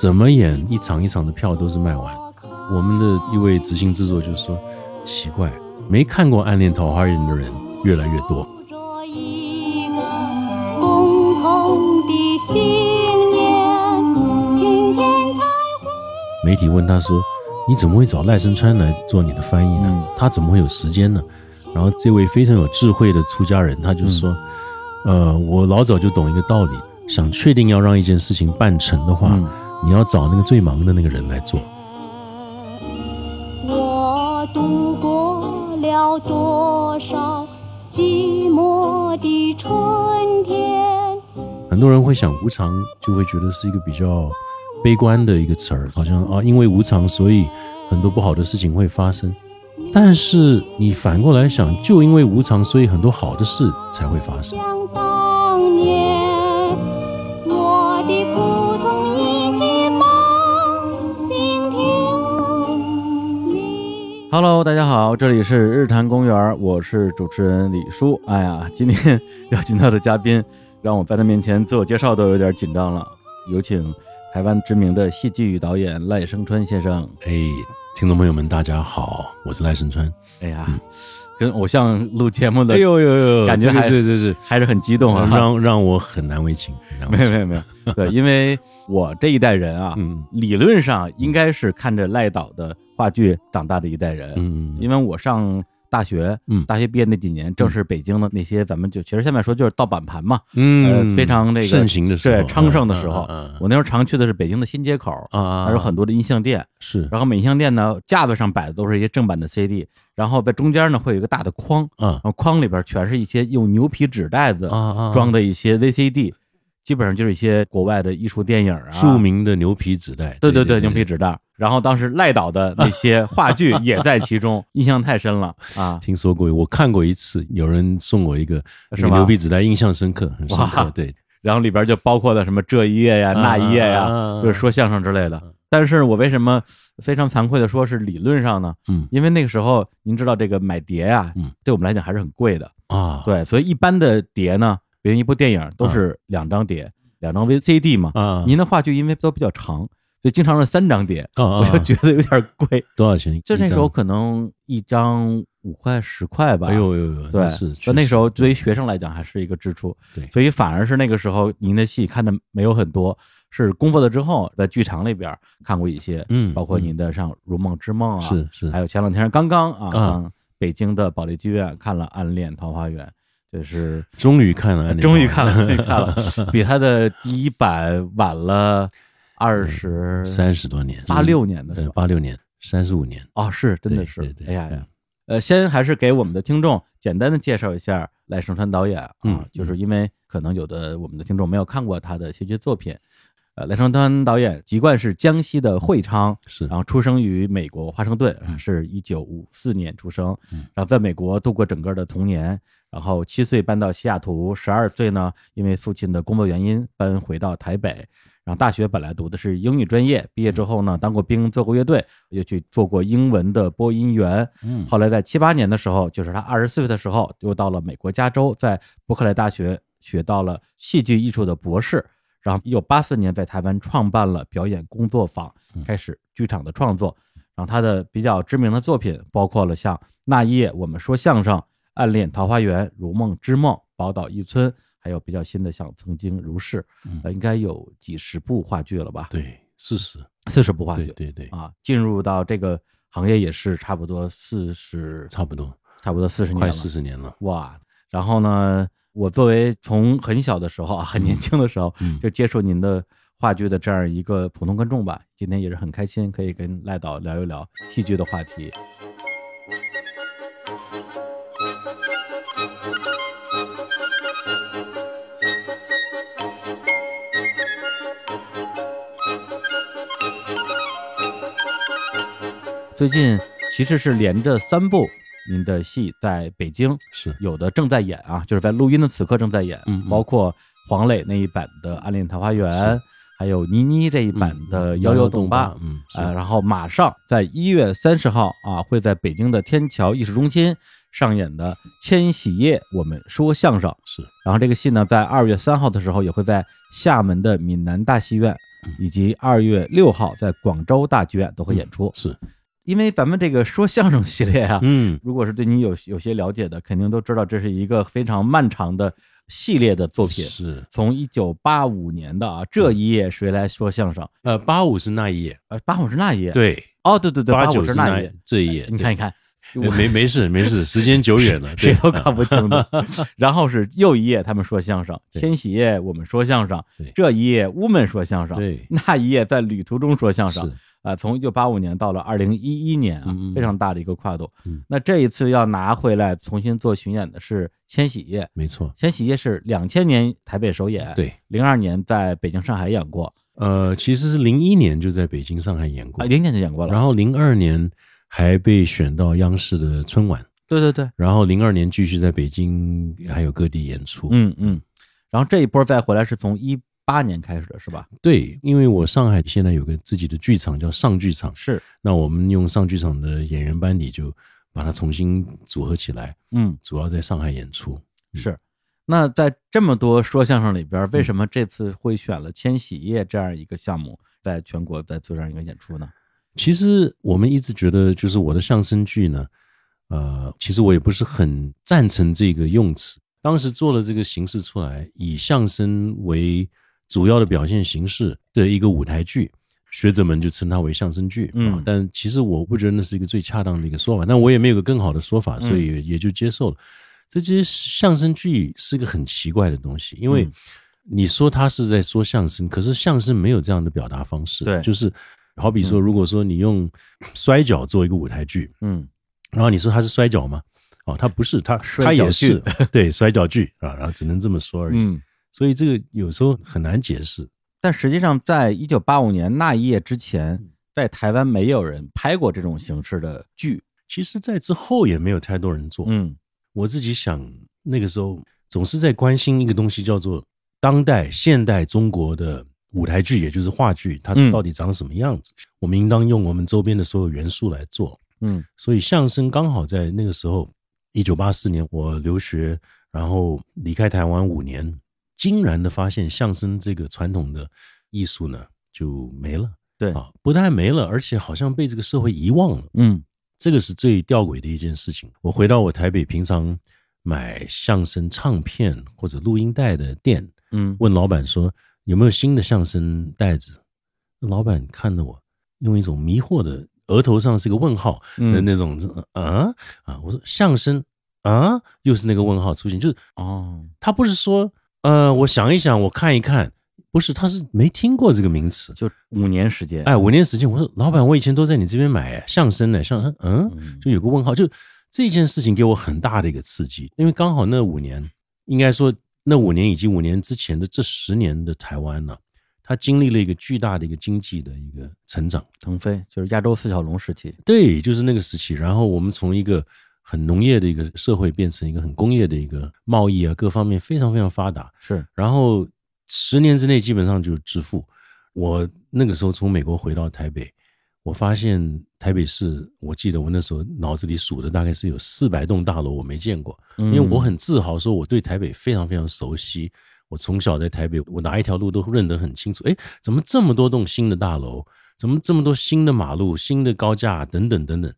怎么演一场一场的票都是卖完。我们的一位执行制作就说：“奇怪，没看过《暗恋桃花源》的人越来越多。”媒体问他说：“你怎么会找赖声川来做你的翻译呢？他怎么会有时间呢？”然后这位非常有智慧的出家人，他就说：“呃，我老早就懂一个道理，想确定要让一件事情办成的话，你要找那个最忙的那个人来做。”我度过了多少寂寞的春天？很多人会想无常，就会觉得是一个比较悲观的一个词儿，好像啊，因为无常，所以很多不好的事情会发生。但是你反过来想，就因为无常，所以很多好的事才会发生。Hello，大家好，这里是日坛公园，我是主持人李叔。哎呀，今天邀请到的嘉宾，让我在他面前自我介绍都有点紧张了。有请台湾知名的戏剧导演赖声川先生。哎。听众朋友们，大家好，我是赖声川。哎呀，跟偶像录节目的，哎呦呦呦，感觉还是是是还是很激动啊，让让我很难为情。没有没有没有，对，因为我这一代人啊，理论上应该是看着赖导的话剧长大的一代人。嗯，因为我上。大学，嗯，大学毕业那几年，正是北京的那些，咱们就其实现在说就是盗版盘嘛，嗯，非常那个盛行的时候，对，昌盛的时候。我那时候常去的是北京的新街口啊，还有很多的音像店，是。然后每音像店呢，架子上摆的都是一些正版的 CD，然后在中间呢会有一个大的框，啊，然后框里边全是一些用牛皮纸袋子装的一些 VCD。基本上就是一些国外的艺术电影啊，著名的牛皮纸袋，对对对，牛皮纸袋。然后当时赖导的那些话剧 也在其中，印象太深了啊！听说过，我看过一次，有人送我一个什么牛皮纸袋，印象深刻，很深刻。对，然后里边就包括了什么这一页呀、那一页呀，就是说相声之类的。但是我为什么非常惭愧的说是理论上呢？嗯，因为那个时候您知道这个买碟啊，嗯，对我们来讲还是很贵的啊。对，所以一般的碟呢。比如一部电影都是两张碟，两张 VCD 嘛。啊，您的话剧因为都比较长，所以经常是三张碟。我就觉得有点贵。多少钱？就那时候可能一张五块十块吧。哎呦呦呦！对，是。就那时候对于学生来讲还是一个支出。对，所以反而是那个时候您的戏看的没有很多，是功夫了之后在剧场里边看过一些。嗯，包括您的像《如梦之梦》啊，是是。还有前两天刚刚啊，北京的保利剧院看了《暗恋桃花源》。就是终于看了，终于看了，终于看了，比他的第一版晚了二十三十多年，八六年的，八六年，三十五年。哦，是，真的是，哎呀呀，呃，先还是给我们的听众简单的介绍一下赖声川导演啊，就是因为可能有的我们的听众没有看过他的戏剧作品。呃，赖声川导演籍贯是江西的会昌，是，然后出生于美国华盛顿，是一九五四年出生，然后在美国度过整个的童年，然后七岁搬到西雅图，十二岁呢，因为父亲的工作原因搬回到台北，然后大学本来读的是英语专业，毕业之后呢，当过兵，做过乐队，又去做过英文的播音员，嗯，后来在七八年的时候，就是他二十四岁的时候，又到了美国加州，在伯克莱大学学到了戏剧艺术的博士。然后，一九八四年在台湾创办了表演工作坊，开始剧场的创作。然后他的比较知名的作品包括了像《那一夜我们说相声》《暗恋桃花源》《如梦之梦》《宝岛一村》，还有比较新的像《曾经如是》，呃，应该有几十部话剧了吧？对，四十，四十部话剧。对对啊，进入到这个行业也是差不多四十，差不多，差不多四十年，快四十年了。哇，然后呢？我作为从很小的时候啊，很年轻的时候就接受您的话剧的这样一个普通观众吧，今天也是很开心，可以跟赖导聊一聊戏剧的话题。最近其实是连着三部。您的戏在北京是。有的正在演啊，就是在录音的此刻正在演，嗯，包括黄磊那一版的《暗恋桃花源》，还有倪妮这一版的《摇摇动吧》，嗯，啊，然后马上在一月三十号啊，会在北京的天桥艺术中心上演的《千禧夜我们说相声》是，然后这个戏呢，在二月三号的时候也会在厦门的闽南大戏院以及二月六号在广州大剧院都会演出。是因为咱们这个说相声系列啊，嗯，如果是对你有有些了解的，肯定都知道这是一个非常漫长的系列的作品。是。从一九八五年的啊，这一页谁来说相声？呃，八五是那一页，呃，八五是那一页，，对，哦，对对对，八五是那一页。这一页，你看一看，对，没没事没事，时间久远了，谁都搞不清的。然后是又一页他们说相声，千禧夜我们说相声对，这一页屋们说相声，对。那一页在旅途中说相声是。啊，从一九八五年到了二零一一年啊非常大的一个跨度嗯。那这一次要拿回来重新做巡演的是千禧夜，没错，千禧夜是两千年台北首演，，对，零二年在北京、上海演过，呃，其实是零一年就在北京、上海演过啊，，零年就演过了。然后零二年还被选到央视的春晚，对对对，然后零二年继续在北京还有各地演出。嗯嗯。然后这一波再回来是从一八年开始的，是吧？对，因为我上海现在有个自己的剧场叫上剧场，是，那我们用上剧场的演员班底就把它重新组合起来，嗯，主要在上海演出。是。那在这么多说相声里边，为什么这次会选了千禧夜这样一个项目，在全国在做这样一个演出呢？其实我们一直觉得，就是我的相声剧呢，呃，其实我也不是很赞成这个用词。当时做了这个形式出来，以相声为主要的表现形式的一个舞台剧，学者们就称它为相声剧。嗯啊但其实我不觉得那是一个最恰当的一个说法，但我也没有个更好的说法，所以也也就接受了。这些相声剧是个很奇怪的东西，因为嗯你说他是在说相声，可是相声没有这样的表达方式。对就是好比说，如果说你用摔跤做一个舞台剧，嗯然后你说它是摔跤吗？哦，它不是，它摔它也是对摔跤剧啊，然后只能这么说而已。嗯。所以这个有时候很难解释。但实际上，在一九八五年那一夜之前，在台湾没有人拍过这种形式的剧。其实，在之后也没有太多人做。嗯我自己想，那个时候总是在关心一个东西，叫做当代现代中国的舞台剧，也就是话剧，它嗯到底长什么样子？我们应当用我们周边的所有元素来做。嗯所以相声刚好在那个时候，一九八四年我留学，然后离开台湾五年，惊然的发现相声这个传统的艺术呢就没了。对啊，不但没了，而且好像被这个社会遗忘了。嗯这个是最吊诡的一件事情。我回到我台北平常买相声唱片或者录音带的店，嗯问老板说有没有新的相声带子。那老板看着我，用一种迷惑的额头上是个问号的嗯那种啊啊！我说相声啊，又是那个问号出现，就是哦他不是说呃，我想一想，我看一看，不是，他是没听过这个名词。就五年时间。哎，五年时间，我说老板，我以前都在你这边买相声呢，相声，嗯，嗯就有个问号，就这件事情给我很大的一个刺激，因为刚好那五年，应该说那五年以及五年之前的这十年的台湾呢，它经历了一个巨大的一个经济的一个成长，腾飞就是亚洲四小龙时期。对，就是那个时期，然后我们从一个很农业的一个社会变成一个很工业的一个贸易啊，各方面非常非常发达，是然后十年之内基本上就致富。我那个时候从美国回到台北，我发现台北市，我记得我那时候脑子里数的大概是有四百栋大楼，我没见过，因为我很自豪说我对台北非常非常熟悉。我从小在台北，我哪一条路都认得很清楚。哎，怎么这么多栋新的大楼？怎么这么多新的马路、新的高架等等等等？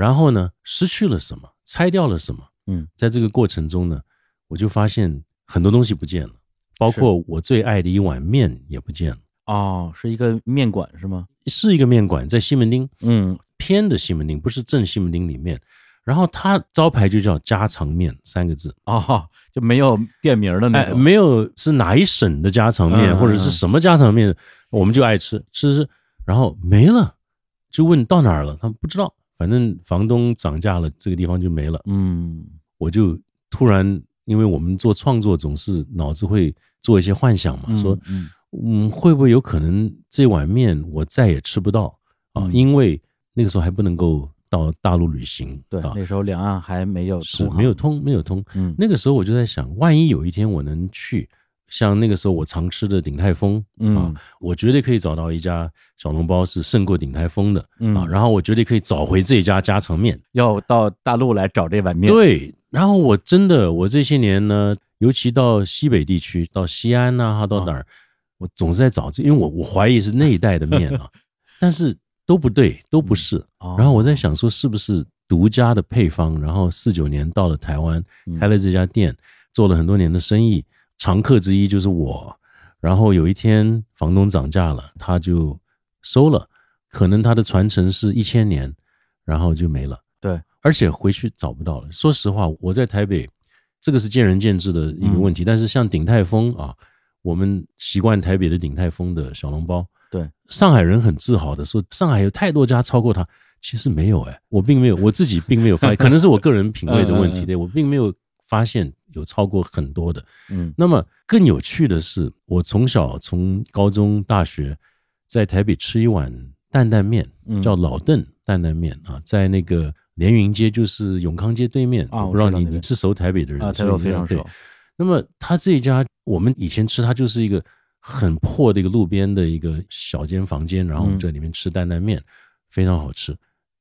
然后呢，失去了什么？拆掉了什么？嗯，在这个过程中呢，我就发现很多东西不见了，包括我最爱的一碗面也不见了。哦，是一个面馆是吗？是一个面馆，在西门町嗯偏的西门町，不是正西门町里面。然后它招牌就叫家常面三个字，哦，就没有店名的那哎，种。没有是哪一省的家常面，嗯或者是什么家常面，我们就爱吃吃吃，然后没了，就问到哪儿了，他们不知道，反正房东涨价了，这个地方就没了。嗯我就突然，因为我们做创作总是脑子会做一些幻想嘛，嗯说嗯嗯，会不会有可能这碗面我再也吃不到啊？嗯因为那个时候还不能够到大陆旅行，对，啊，那时候两岸还没有是通没有通，没有通。嗯那个时候我就在想，万一有一天我能去，像那个时候我常吃的鼎泰丰嗯啊，我绝对可以找到一家小笼包是胜过鼎泰丰的嗯啊，然后我绝对可以找回这家家常面。要到大陆来找这碗面。，对，然后我真的，我这些年呢，尤其到西北地区，到西安呐、哈，到哪儿，我总是在找这，因为我我怀疑是那一带的面啊，但是都不对，都不是。然后我在想说，是不是独家的配方？然后四九年到了台湾，开了这家店，做了很多年的生意，常客之一就是我。然后有一天房东涨价了，他就收了，可能他的传承是一千年，然后就没了。对，而且回去找不到了。说实话，我在台北，这个是见仁见智的一个问题。但是像鼎泰丰啊，我们习惯台北的鼎泰丰的小笼包。对，上海人很自豪的说，上海有太多家超过他。其实没有哎，我并没有，我自己并没有发 现，可能是我个人品味的问题。对我并没有发现有超过很多的。嗯，那么更有趣的是，我从小从高中、大学在台北吃一碗担担面，叫老邓担担面啊，在那个。连云街就是永康街对面啊，我不知道你你是熟台北的人啊，台北非常熟。那么他这一家，我们以前吃，它就是一个很破的一个路边的一个小间房间，然后我们在里面吃担担面，非常好吃。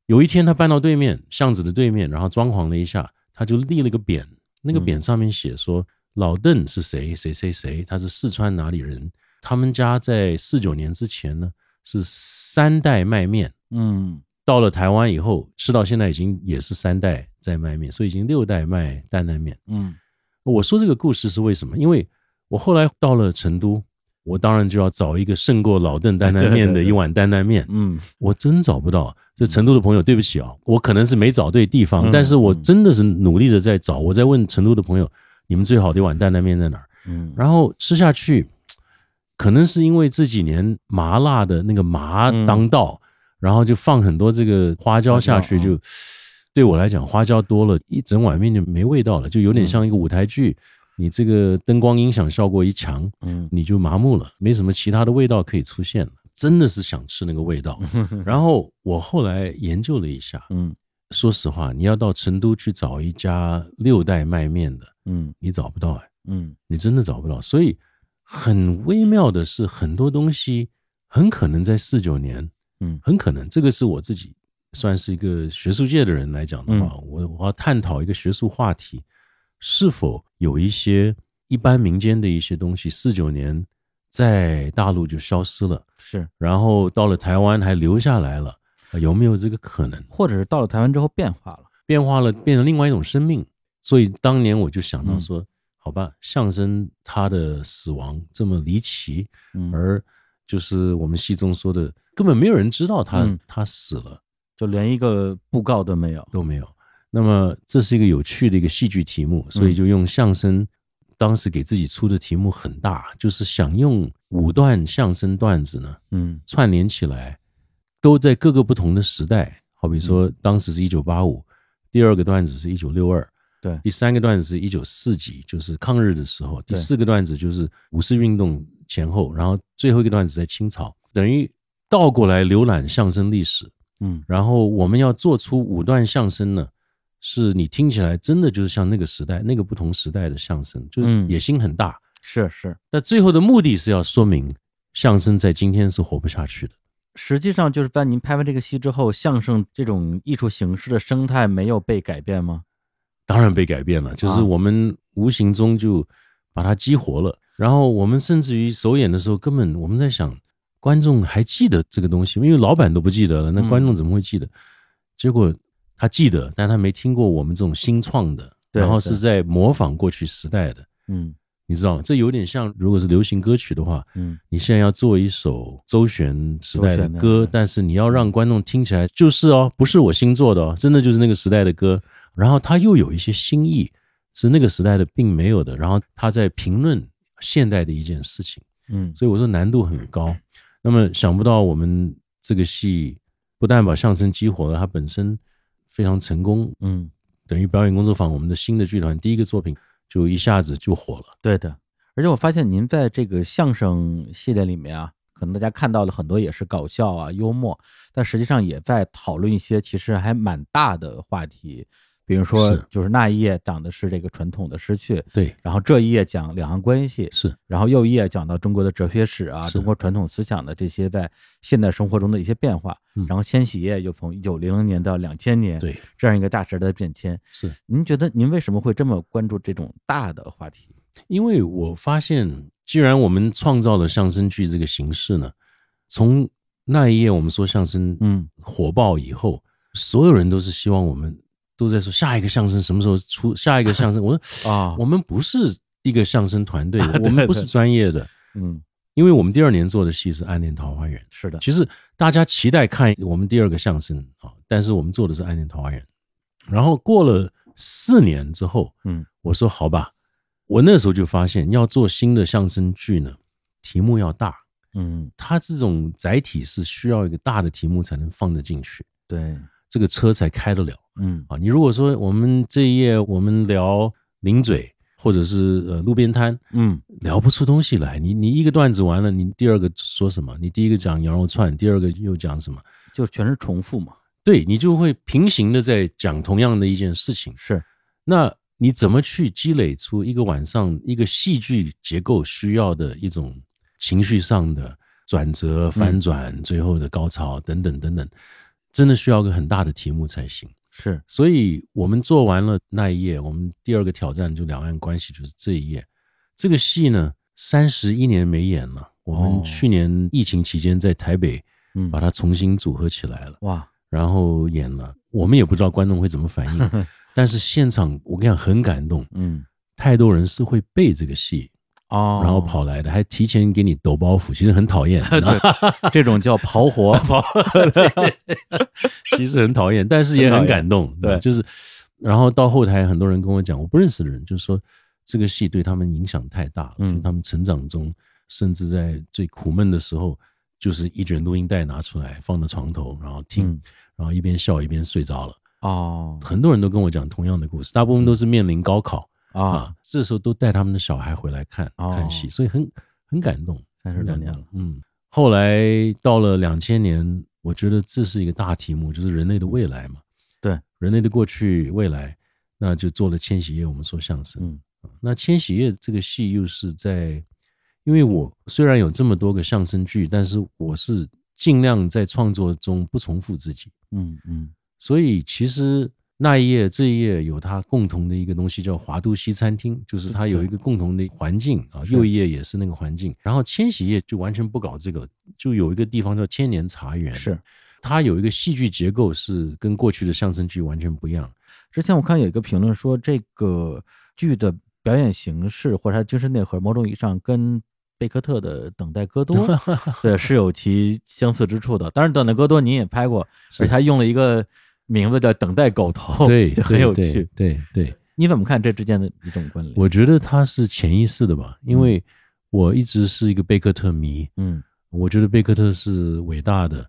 有一天他搬到对面巷子的对面，然后装潢了一下，他就立了个匾，那个匾上面写说老邓是谁谁谁谁，他是四川哪里人，他们家在四九年之前呢是三代卖面，嗯。到了台湾以后，吃到现在已经也是三代在卖面，所以已经六代卖担担面。嗯，我说这个故事是为什么？因为我后来到了成都，我当然就要找一个胜过老邓担担面的一碗担担面。嗯，我真找不到。这成都的朋友，对不起啊，我可能是没找对地方，但是我真的是努力的在找。我在问成都的朋友，你们最好的一碗担担面在哪儿？嗯，然后吃下去，可能是因为这几年麻辣的那个麻当道。然后就放很多这个花椒下去，就对我来讲，花椒多了一整碗面就没味道了，就有点像一个舞台剧。你这个灯光音响效果一强，嗯，你就麻木了，没什么其他的味道可以出现了。真的是想吃那个味道。然后我后来研究了一下，嗯，说实话，你要到成都去找一家六代卖面的，嗯，你找不到哎，嗯，你真的找不到。所以很微妙的是，很多东西很可能在四九年。嗯，很可能这个是我自己算是一个学术界的人来讲的话，我我要探讨一个学术话题，是否有一些一般民间的一些东西，四九年在大陆就消失了，是，然后到了台湾还留下来了，有没有这个可能？或者是到了台湾之后变化了，变化了，变成另外一种生命？所以当年我就想到说，好吧，相声它的死亡这么离奇，而就是我们戏中说的。根本没有人知道他他死了，就连一个布告都没有都没有。那么这是一个有趣的一个戏剧题目，所以就用相声。当时给自己出的题目很大，就是想用五段相声段子呢，嗯，串联起来，都在各个不同的时代。好比说，当时是一九八五，第二个段子是一九六二，对，第三个段子是一九四几，就是抗日的时候，第四个段子就是五四运动前后，然后最后一个段子在清朝，等于。倒过来浏览相声历史，嗯，然后我们要做出五段相声呢，是你听起来真的就是像那个时代、那个不同时代的相声，就是野心很大，是是。但最后的目的是要说明相声在今天是活不下去的。实际上就是在您拍完这个戏之后，相声这种艺术形式的生态没有被改变吗？当然被改变了，就是我们无形中就把它激活了。然后我们甚至于首演的时候，根本我们在想。观众还记得这个东西，因为老板都不记得了，那观众怎么会记得？结果他记得，但他没听过我们这种新创的，然后是在模仿过去时代的。嗯，你知道，这有点像，如果是流行歌曲的话，嗯，你现在要做一首周旋时代的歌，但是你要让观众听起来就是哦，不是我新做的哦，真的就是那个时代的歌，然后他又有一些新意，是那个时代的并没有的，然后他在评论现代的一件事情。嗯，所以我说难度很高。那么想不到我们这个戏不但把相声激活了，它本身非常成功。嗯，等于表演工作坊我们的新的剧团第一个作品就一下子就火了。对的，而且我发现您在这个相声系列里面啊，可能大家看到的很多也是搞笑啊、幽默，但实际上也在讨论一些其实还蛮大的话题。比如说，就是那一页讲的是这个传统的失去，对，然后这一页讲两岸关系，是，然后又一页讲到中国的哲学史啊，中国传统思想的这些在现代生活中的一些变化，然后千禧页又从一九零零年到两千年，对，这样一个大时代的变迁，是。您觉得您为什么会这么关注这种大的话题？因为我发现，既然我们创造了相声剧这个形式呢，从那一页我们说相声嗯。火爆以后，所有人都是希望我们都在说下一个相声什么时候出，下一个相声。我说啊，我们不是一个相声团队，对我们不是专业的，嗯。因为我们第二年做的戏是《暗恋桃花源》。是的，其实大家期待看我们第二个相声啊，但是我们做的是《暗恋桃花源》。然后过了四年之后，嗯。我说好吧，我那时候就发现要做新的相声剧呢，题目要大，嗯。它这种载体是需要一个大的题目才能放得进去，对，这个车才开得了嗯啊。你如果说我们这一页我们聊零嘴或者是呃路边摊，嗯聊不出东西来。你你一个段子完了，你第二个说什么？你第一个讲羊肉串，第二个又讲什么？就全是重复嘛，对你就会平行的在讲同样的一件事情。是那你怎么去积累出一个晚上一个戏剧结构需要的一种情绪上的转折、翻转、最后的高潮等等等等，真的需要个很大的题目才行。是，所以我们做完了那一页，我们第二个挑战就两岸关系，就是这一页。这个戏呢，三十一年没演了。我哦们去年疫情期间在台北嗯把它重新组合起来了。哇，然后演了，我们也不知道观众会怎么反应，但是现场我跟你讲很感动，嗯太多人是会背这个戏，哦，然后跑来的，还提前给你抖包袱，其实很讨厌，对，这种叫刨活，跑，对对对，其实很讨厌，但是也很感动，对。就是，然后到后台很多人跟我讲，我不认识的人，就是说这个戏对他们影响太大了，嗯。他们成长中，甚至在最苦闷的时候，就是一卷录音带拿出来放在床头，然后听，嗯。然后一边笑一边睡着了。哦。很多人都跟我讲同样的故事，大部分都是面临高考啊啊，，这时候都带他们的小孩回来看哦看戏，所以很很感动。三十多年了，嗯，后来到了两千年，我觉得这是一个大题目，就是人类的未来嘛。对，人类的过去、未来，那就做了《千禧夜》，我们说相声。嗯那《千禧夜》这个戏又是在，因为我虽然有这么多个相声剧，但是我是尽量在创作中不重复自己。嗯嗯所以其实那一页这一页有它共同的一个东西叫华都西餐厅，就是它有一个共同的环境啊。是右一页也是那个环境，然后千禧夜就完全不搞这个，就有一个地方叫千年茶园，是。它有一个戏剧结构是跟过去的相声剧完全不一样。之前我看有一个评论说，这个剧的表演形式或者它精神内核，某种意义上跟贝克特的《等待戈多 》对是有其相似之处的。当然，《等待戈多》您也拍过，是而且还用了一个名字叫“等待狗头”，对，很有对趣。对对，你怎么看这之间的一种关联？我觉得它是潜意识的吧，因为我一直是一个贝克特迷，嗯。我觉得贝克特是伟大的，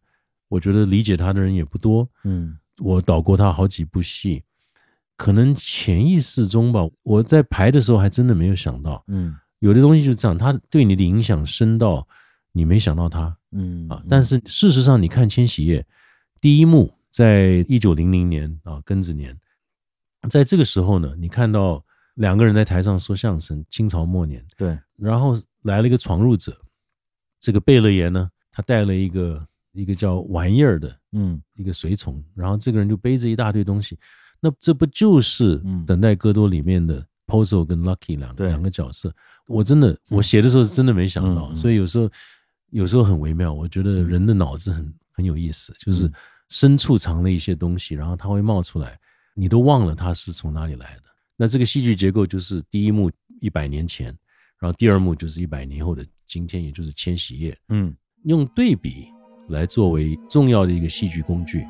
我觉得理解他的人也不多。嗯。我导过他好几部戏，可能潜意识中吧，我在排的时候还真的没有想到，嗯。有的东西就是这样，他对你的影响深到你没想到他嗯啊。但是事实上，你看《千禧夜》第一幕，在一九零零年啊庚子年，在这个时候呢，你看到两个人在台上说相声，清朝末年，对，然后来了一个闯入者，这个贝勒爷呢，他带了一个一个叫玩意儿的嗯。一个随从，然后这个人就背着一大堆东西，那这不就是嗯《等待戈多》里面的 Pozo 跟 Lucky 两对两个角色？我真的我写的时候是真的没想到，所以有时候有时候很微妙。我觉得人的脑子很很有意思，就是嗯深处藏了一些东西，然后它会冒出来，你都忘了它是从哪里来的。那这个戏剧结构就是第一幕一百年前，然后第二幕就是一百年后的今天，也就是千禧夜。嗯用对比来作为重要的一个戏剧工具。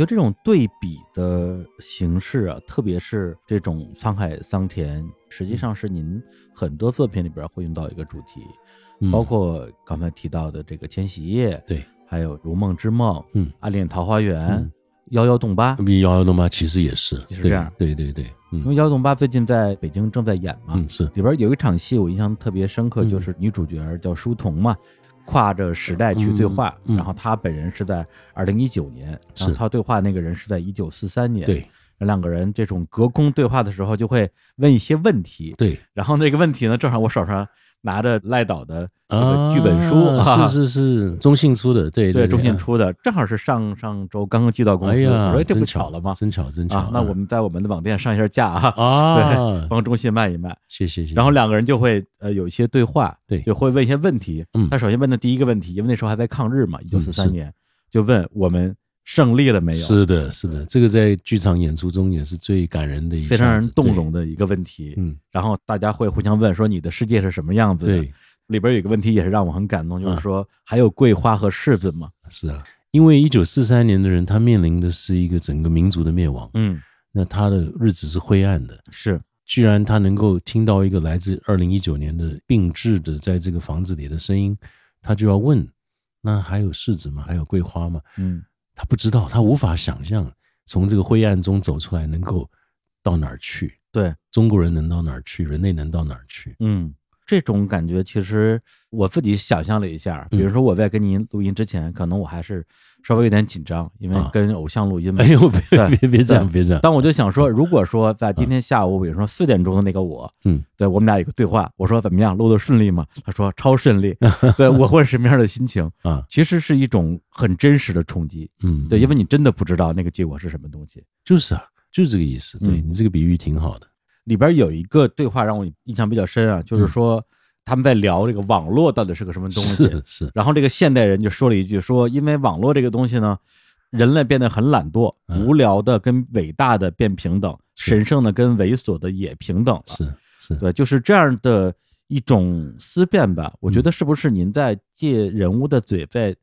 觉得这种对比的形式啊，特别是这种沧海桑田，实际上是您很多作品里边会用到一个主题，嗯。包括刚才提到的这个《千禧夜》，对，还有《如梦之梦》，嗯《暗恋桃花源》嗯幺幺洞八，比幺幺洞八其实也是，是这样，对对对，因为幺幺洞八最近在北京正在演嘛，嗯是，里边有一场戏我印象特别深刻，就是女主角叫舒彤嘛，跨着时代去对话，然后他本人是在二零一九年，然后他对话那个人是在一九四三年，对，两个人这种隔空对话的时候就会问一些问题，对，然后那个问题呢，正好我手上。拿着赖导的这个剧本书，是是是，中信出的，对对，中信出的，正好是上上周刚刚寄到公司，我说这不巧了吗？真巧真巧，那我们在我们的网店上一下架啊，对，帮中信卖一卖，谢谢谢。然后两个人就会呃有一些对话，对，就会问一些问题。他首先问的第一个问题，因为那时候还在抗日嘛，一九四三年，就问我们。胜利了没有？是的，是的，这个在剧场演出中也是最感人的一非常让人动容的一个问题。嗯，然后大家会互相问说：“你的世界是什么样子？”对，里边有一个问题也是让我很感动，就是说还有桂花和柿子吗？是啊，因为一九四三年的人，他面临的是一个整个民族的灭亡。嗯，那他的日子是灰暗的。是，居然他能够听到一个来自二零一九年的病治的在这个房子里的声音，他就要问：那还有柿子吗？还有桂花吗？嗯。他不知道，他无法想象从这个灰暗中走出来能够到哪儿去。对，中国人能到哪儿去？人类能到哪儿去？嗯。这种感觉其实我自己想象了一下，比如说我在跟您录音之前，可能我还是稍微有点紧张，因为跟偶像录音嘛。哎呦，别别别这样，别这样。但我就想说，如果说在今天下午，比如说四点钟的那个我，嗯，对我们俩有个对话，我说怎么样，录的顺利吗？他说超顺利。对我会是什么样的心情啊？其实是一种很真实的冲击。嗯，对，因为你真的不知道那个结果是什么东西。就是啊，就是这个意思。对你这个比喻挺好的。里边有一个对话让我印象比较深啊，就是说。他们在聊这个网络到底是个什么东西？是是。然后这个现代人就说了一句：说因为网络这个东西呢，人类变得很懒惰，无聊的跟伟大的变平等，神圣的跟猥琐的也平等了。是是。对，就是这样的一种思辨吧。我觉得是不是您在借人物的嘴在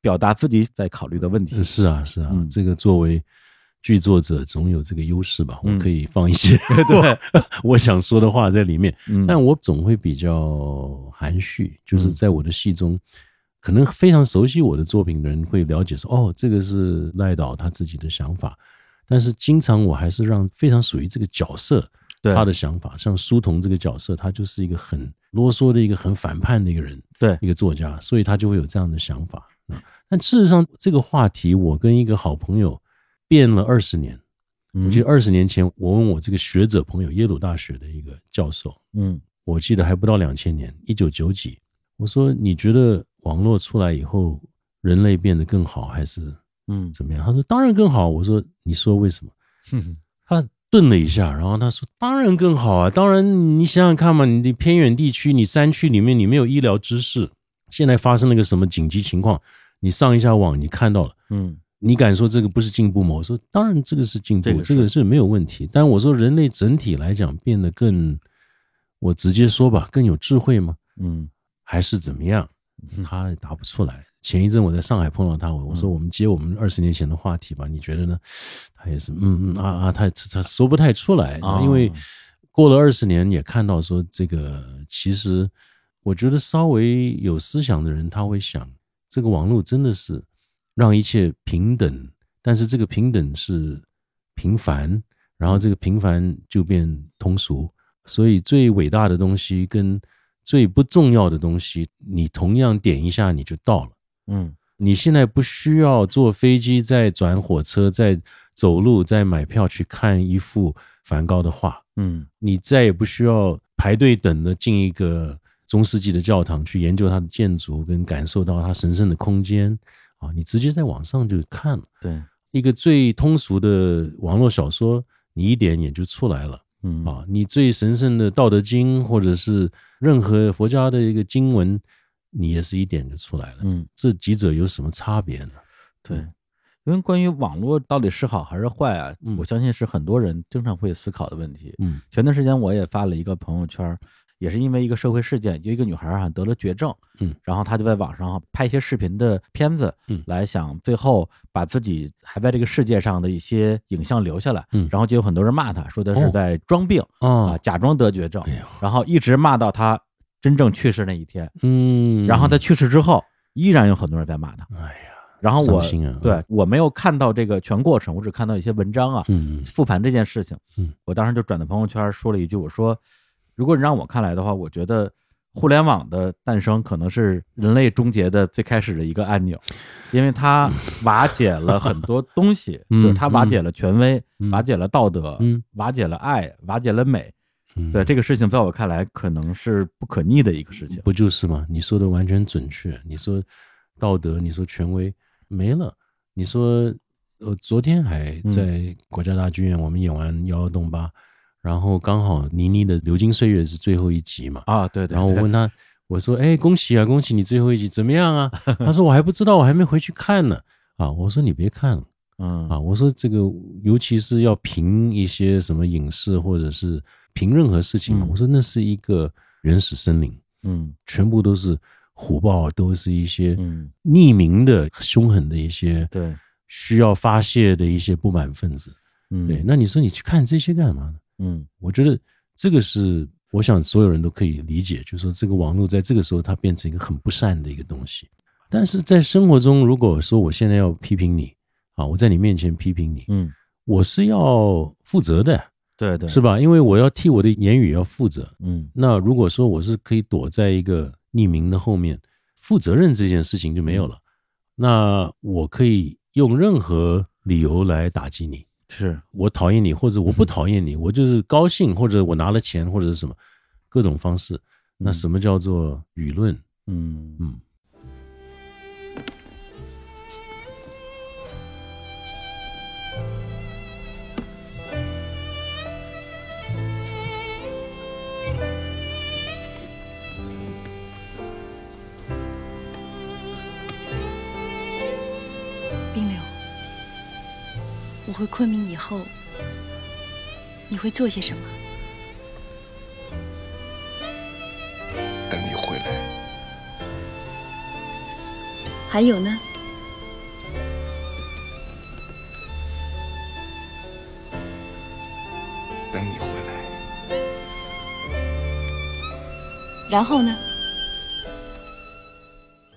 表达自己在考虑的问题？是啊是啊，这个作为。剧作者总有这个优势吧，我可以放一些 对。我想说的话在里面，但我总会比较含蓄，就是在我的戏中，可能非常熟悉我的作品的人会了解说，哦，这个是赖导他自己的想法，但是经常我还是让非常属于这个角色他的想法，像书童这个角色，他就是一个很啰嗦的一个很反叛的一个人，对。一个作家，所以他就会有这样的想法。啊。但事实上，这个话题我跟一个好朋友。变了二十年，我记得二十年前，我问我这个学者朋友，耶鲁大学的一个教授，嗯，我记得还不到两千年，一九九几，我说你觉得网络出来以后，人类变得更好还是嗯怎么样？他说当然更好。我说你说为什么？他顿了一下，然后他说当然更好啊，当然你想想看嘛，你偏远地区，你山区里面你没有医疗知识，现在发生了个什么紧急情况，你上一下网，你看到了，嗯。你敢说这个不是进步吗？我说当然这个是进步，这个是没有问题。但我说人类整体来讲变得更，我直接说吧，更有智慧吗？嗯，还是怎么样？他答不出来。前一阵我在上海碰到他，我我说我们接我们二十年前的话题吧，你觉得呢？他也是嗯嗯啊啊，他他说不太出来，啊因为过了二十年也看到说这个，其实我觉得稍微有思想的人他会想，这个网络真的是。让一切平等，但是这个平等是平凡，然后这个平凡就变通俗，所以最伟大的东西跟最不重要的东西，你同样点一下你就到了。嗯，你现在不需要坐飞机再转火车再走路再买票去看一幅梵高的画。嗯，你再也不需要排队等着进一个中世纪的教堂去研究它的建筑跟感受到它神圣的空间。啊，你直接在网上就看了，对一个最通俗的网络小说，你一点也就出来了，嗯啊，你最神圣的《道德经》或者是任何佛家的一个经文，你也是一点就出来了，嗯，这几者有什么差别呢？对，因为关于网络到底是好还是坏啊，我相信是很多人经常会思考的问题。嗯，前段时间我也发了一个朋友圈。也是因为一个社会事件，就一个女孩啊得了绝症，嗯，然后她就在网上拍一些视频的片子，嗯，来想最后把自己还在这个世界上的一些影像留下来，嗯，然后就有很多人骂她，说她是在装病啊，假装得绝症，然后一直骂到她真正去世那一天，嗯，然后她去世之后，依然有很多人在骂她，哎呀，然后我啊对我没有看到这个全过程，我只看到一些文章啊，嗯复盘这件事情。嗯，我当时就转到朋友圈说了一句，我说，如果你让我看来的话，我觉得互联网的诞生可能是人类终结的最开始的一个按钮，因为它瓦解了很多东西，嗯就是它瓦解了权威，嗯瓦解了道德，嗯瓦解了爱，瓦解了美。嗯，对这个事情，在我看来，可能是不可逆的一个事情。不就是吗？你说的完全准确。你说道德，你说权威没了。你说，呃，昨天还嗯在国家大剧院，我们演完《幺幺洞八》，然后刚好倪妮的《流金岁月》是最后一集嘛。啊，对对对然后我问他，我说：“哎，恭喜啊，恭喜你最后一集怎么样啊？” 他说：“我还不知道，我还没回去看呢。”啊，我说：“你别看了。”嗯啊，我说这个，尤其是要评一些什么影视或者是评任何事情，嗯我说那是一个原始森林，嗯全部都是虎豹，都是一些嗯，匿名的、凶狠的一些对，需要发泄的一些不满分子。嗯对，那你说你去看这些干嘛呢？嗯我觉得这个是，我想所有人都可以理解，就是说这个网络在这个时候它变成一个很不善的一个东西。但是在生活中，如果说我现在要批评你啊，我在你面前批评你，嗯，我是要负责的，对对，是吧？因为我要替我的言语要负责。嗯那如果说我是可以躲在一个匿名的后面，负责任这件事情就没有了。那我可以用任何理由来打击你，是，我讨厌你，或者我不讨厌你，我就是高兴，或者我拿了钱，或者是什么各种方式。那什么叫做舆论？嗯嗯，回昆明以后，你会做些什么？等你回来，还有呢？等你回来，然后呢？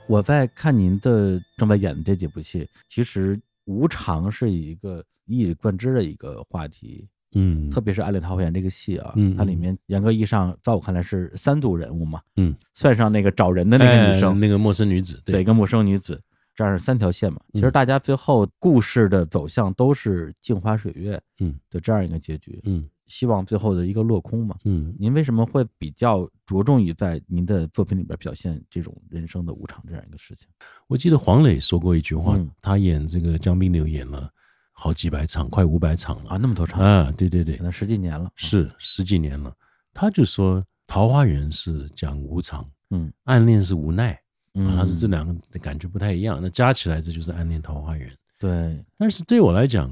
我在看您的正在演的这几部戏，其实无常是一个一以贯之的一个话题，嗯，特别是《暗恋桃花源》这个戏啊，嗯它里面严格意义上，在我看来是三组人物嘛，嗯，算上那个找人的那个女生，哎那个陌生女子，对，一个陌生女子，这样是三条线嘛。其实嗯。大家最后故事的走向都是镜花水月，嗯。的这样一个结局，嗯。希望最后的一个落空嘛。嗯，您为什么会比较着重于在您的作品里边表现这种人生的无常这样一个事情？我记得黄磊说过一句话嗯，他演这个江滨柳演了好几百场，快五百场了啊，那么多场，啊，对对对可，能十几年了。是十几年了。他就说《桃花源》是讲无常，嗯暗恋是无奈，嗯，啊，他是这两个的感觉不太一样。那加起来，这就是《暗恋桃花源》。对，但是对我来讲，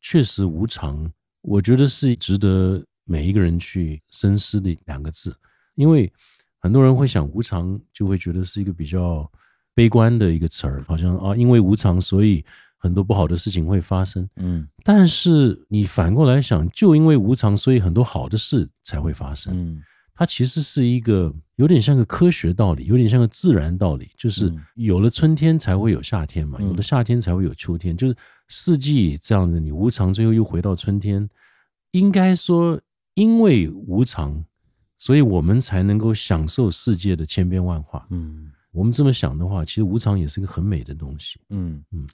确实无常，我觉得是值得每一个人去深思的两个字，因为很多人会想无常，就会觉得是一个比较悲观的一个词儿，好像啊，因为无常，所以很多不好的事情会发生。嗯但是你反过来想，就因为无常，所以很多好的事才会发生。嗯它其实是一个有点像个科学道理，有点像个自然道理，就是嗯有了春天才会有夏天嘛，嗯有了夏天才会有秋天，就是四季这样子，你无常，最后又回到春天。应该说，因为无常，所以我们才能够享受世界的千变万化。嗯我们这么想的话，其实无常也是个很美的东西。嗯嗯。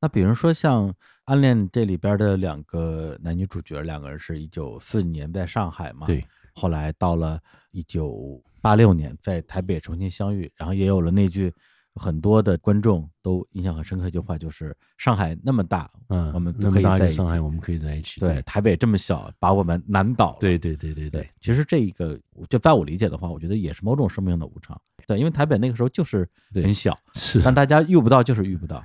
那比如说像《暗恋》这里边的两个男女主角，两个人是一九四年在上海嘛，对，后来到了一九八六年在台北重新相遇，然后也有了那句很多的观众都印象很深刻一句话，就是上海那么大，嗯，我们可以在一起个上海，我们可以在一起。对，台北这么小，把我们难倒了。对对对对对，其实这一个就在我理解的话，我觉得也是某种生命的无常。对，因为台北那个时候就是很小，是但大家遇不到就是遇不到。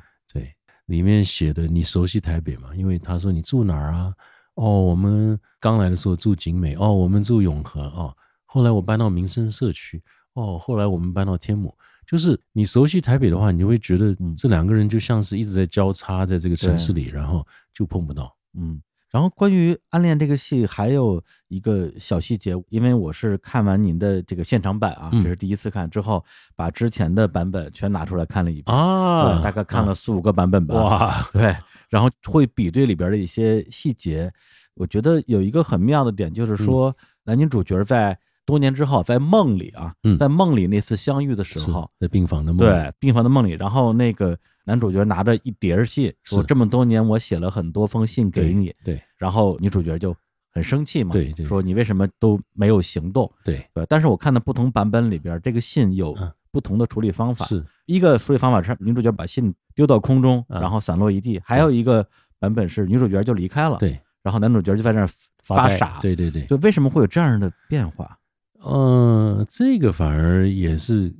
对，里面写的你熟悉台北吗？因为他说你住哪儿啊？哦，我们刚来的时候住景美，哦，我们住永和，哦，后来我搬到民生社区，哦，后来我们搬到天母。就是你熟悉台北的话，你就会觉得嗯这两个人就像是一直在交叉在这个城市里，然后就碰不到。嗯，然后关于《暗恋》这个戏，还有一个小细节，因为我是看完您的这个现场版啊，这是第一次看，之后把之前的版本全拿出来看了一遍。啊，大概看了四五个版本吧。哇，对，然后会比对里边的一些细节。我觉得有一个很妙的点，就是说男女主角在多年之后在梦里啊，在梦里那次相遇的时候，在病房的梦，对，病房的梦里，然后那个。男主角拿着一叠信，说这么多年我写了很多封信给你，对，然后女主角就很生气嘛，对，说你为什么都没有行动？对，对。但是我看的不同版本里边，这个信有不同的处理方法，是。一个处理方法是女主角把信丢到空中，然后散落一地，还有一个版本是女主角就离开了，对，然后男主角就在那儿发傻，对对对，就为什么会有这样的变化？嗯，这个反而也是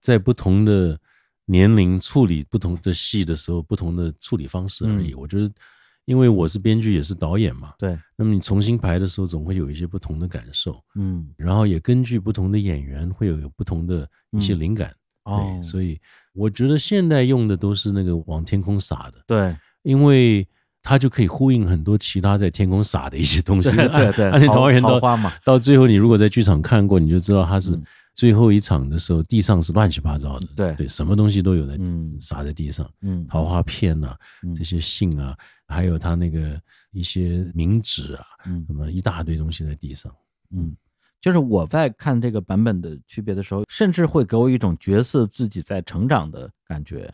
在不同的。年龄处理不同的戏的时候，不同的处理方式而已。我觉得，因为我是编剧也是导演嘛，对。那么你重新排的时候，总会有一些不同的感受，嗯。然后也根据不同的演员，会有有不同的一些灵感，对。所以我觉得现在用的都是那个往天空撒的，对，因为它就可以呼应很多其他在天空撒的一些东西，对对。而且桃花桃花嘛，到最后你如果在剧场看过，你就知道它是。最后一场的时候，地上是乱七八糟的，对。对，什么东西都有在撒在地上，嗯，桃花片呐，这些信啊，还有他那个一些名纸啊，嗯，什么一大堆东西在地上，嗯，就是我在看这个版本的区别的时候，甚至会给我一种角色自己在成长的感觉，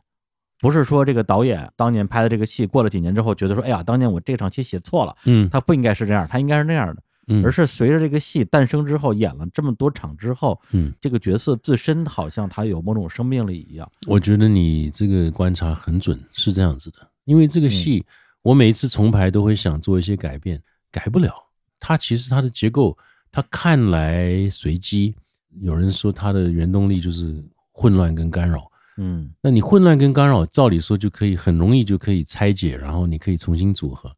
不是说这个导演当年拍的这个戏，过了几年之后觉得说，哎呀，当年我这场戏写错了，嗯，他不应该是这样，他应该是那样的。嗯而是随着这个戏诞生之后，演了这么多场之后，嗯，这个角色自身好像他有某种生命力一样。我觉得你这个观察很准，是这样子的。因为这个戏，我每一次重排都会想做一些改变，改不了。它其实它的结构，它看来随机。有人说它的原动力就是混乱跟干扰，嗯，那你混乱跟干扰，照理说就可以很容易就可以拆解，然后你可以重新组合。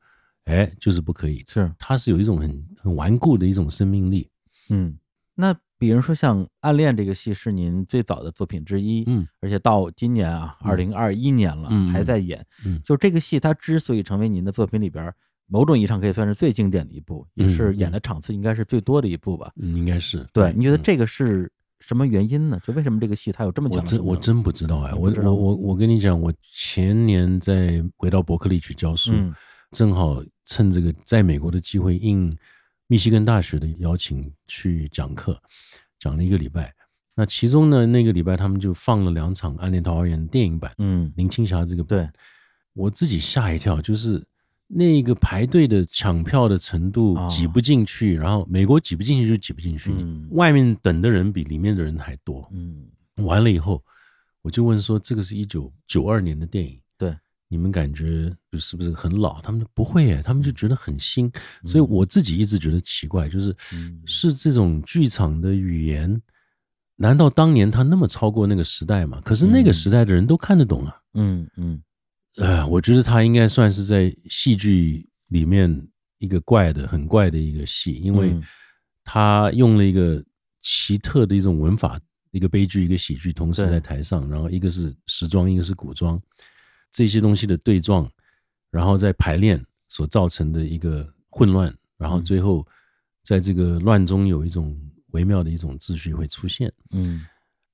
哎，就是不可以，是。它是有一种很很顽固的一种生命力，嗯，那比如说像《暗恋》这个戏是您最早的作品之一，嗯，而且到今年啊，二零二一年了，还在演，嗯，就这个戏它之所以成为您的作品里边某种意义上可以算是最经典的一部，也是演的场次应该是最多的一部吧，嗯应该是，对，你觉得这个是什么原因呢？就为什么这个戏它有这么强？我真我真不知道哎，我我我我跟你讲，我前年在回到伯克利去教书。正好趁这个在美国的机会，应密西根大学的邀请去讲课，讲了一个礼拜。那其中呢，那个礼拜他们就放了两场《暗恋桃花源》电影版，嗯，林青霞这个对，我自己吓一跳，就是那个排队的抢票的程度挤不进去，然后美国挤不进去就挤不进去，外面等的人比里面的人还多，嗯，完了以后，我就问说，这个是一九九二年的电影。对你们感觉就是不是很老？他们不会耶，他们就觉得很新。所以我自己一直觉得奇怪，就是是这种剧场的语言，难道当年他那么超过那个时代吗？可是那个时代的人都看得懂啊。嗯嗯，呃，我觉得他应该算是在戏剧里面一个怪的、很怪的一个戏，因为他用了一个奇特的一种文法，一个悲剧、一个喜剧同时在台上，然后一个是时装，一个是古装。这些东西的对撞，然后在排练所造成的一个混乱，然后最后在这个乱中有一种微妙的一种秩序会出现。嗯，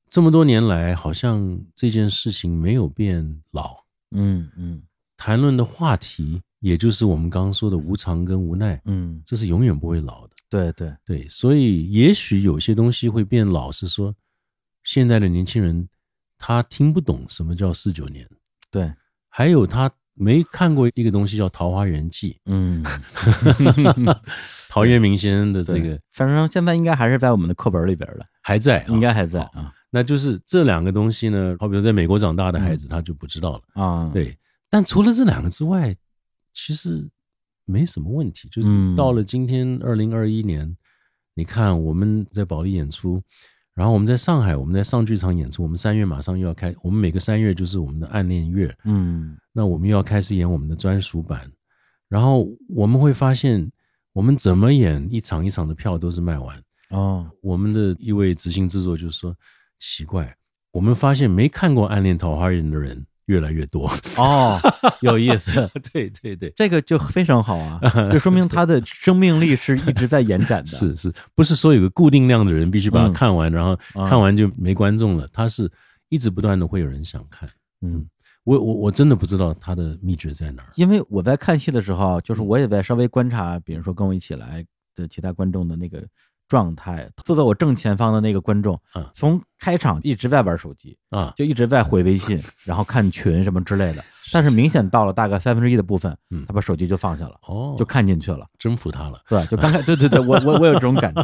这么多年来，好像这件事情没有变老。嗯嗯，谈论的话题，也就是我们刚刚说的无常跟无奈。嗯，这是永远不会老的。对对对，所以也许有些东西会变老，是说现在的年轻人他听不懂什么叫四九年。对。还有他没看过一个东西叫《桃花源记》，嗯，陶渊明先生的这个，反正现在应该还是在我们的课本里边了，还在，应该还在啊。那就是这两个东西呢，好比如在美国长大的孩子，他就不知道了啊。对，但除了这两个之外，其实没什么问题。就是到了今天二零二一年，你看我们在保利演出。然后我们在上海，我们在上剧场演出。我们三月马上又要开，我们每个三月就是我们的暗恋月。嗯，那我们又要开始演我们的专属版。然后我们会发现，我们怎么演一场一场的票都是卖完。哦，我们的一位执行制作就是说，奇怪，我们发现没看过《暗恋桃花源》的人越来越多。哦，有意思，对对对，这个就非常好啊，就说明他的生命力是一直在延展的。是是，不是说有个固定量的人必须把它嗯看完，然后啊看完就没观众了，他是一直不断的会有人想看。嗯，我我我真的不知道他的秘诀在哪儿。因为我在看戏的时候，就是嗯我也在稍微观察，比如说跟我一起来的其他观众的那个状态，坐在我正前方的那个观众嗯，从开场一直在玩手机，啊，就一直在回微信，然后看群什么之类的。但是明显到了大概三分之一的部分嗯，他把手机就放下了，哦，就看进去了。征服他了。对，就刚才，对对对，我我我有这种感觉，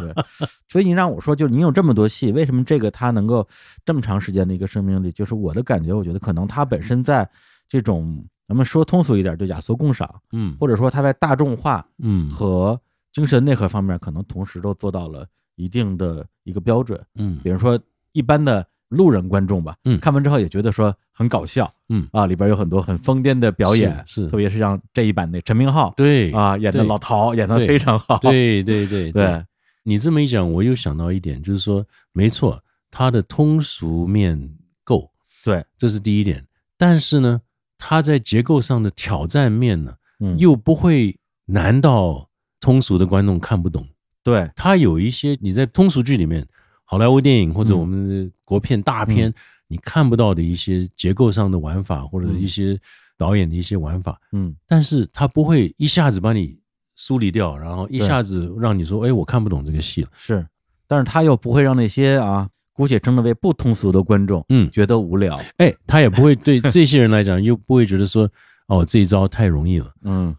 所以你让我说，就是你有这么多戏，为什么这个他能够这么长时间的一个生命力？就是我的感觉，我觉得可能他本身在这种咱们说通俗一点，就雅俗共赏，嗯或者说他在大众化嗯和精神内核方面，可能同时都做到了一定的一个标准。嗯比如说一般的路人观众吧，嗯看完之后也觉得说很搞笑，嗯啊，里边有很多很疯癫的表演，是是特别是像这一版的陈明昊，对啊，演的老陶演的非常好，对对对 对，你这么一讲，我又想到一点，就是说，没错，它的通俗面够，对，这是第一点。但是呢，它在结构上的挑战面呢，嗯，又不会难到通俗的观众看不懂。对，它有一些你在通俗剧里面，好莱坞电影或者嗯。我们的国片大片，你看不到的一些结构上的玩法，或者一些导演的一些玩法，嗯，但是它不会一下子把你梳理掉，然后一下子让你说，哎，我看不懂这个戏了。是，但是他又不会让那些啊，姑且称之为不通俗的观众，嗯。觉得无聊，哎，他也不会对这些人来讲，又不会觉得说，哦，这一招太容易了。嗯，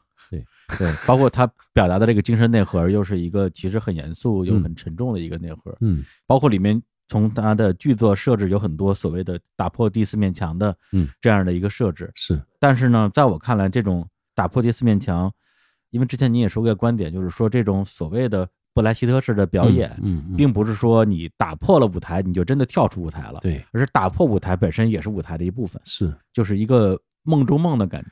对对，包括他表达的这个精神内核，又是一个其实很严肃又嗯很沉重的一个内核，嗯包括里面从他的剧作设置有很多所谓的打破第四面墙的，嗯，这样的一个设置。是，但是呢，在我看来，这种打破第四面墙，因为之前你也说过一个观点，就是说这种所谓的布莱希特式的表演，嗯，嗯并不是说你打破了舞台，你就真的跳出舞台了，对，而是打破舞台本身也是舞台的一部分，是，就是一个梦中梦的感觉。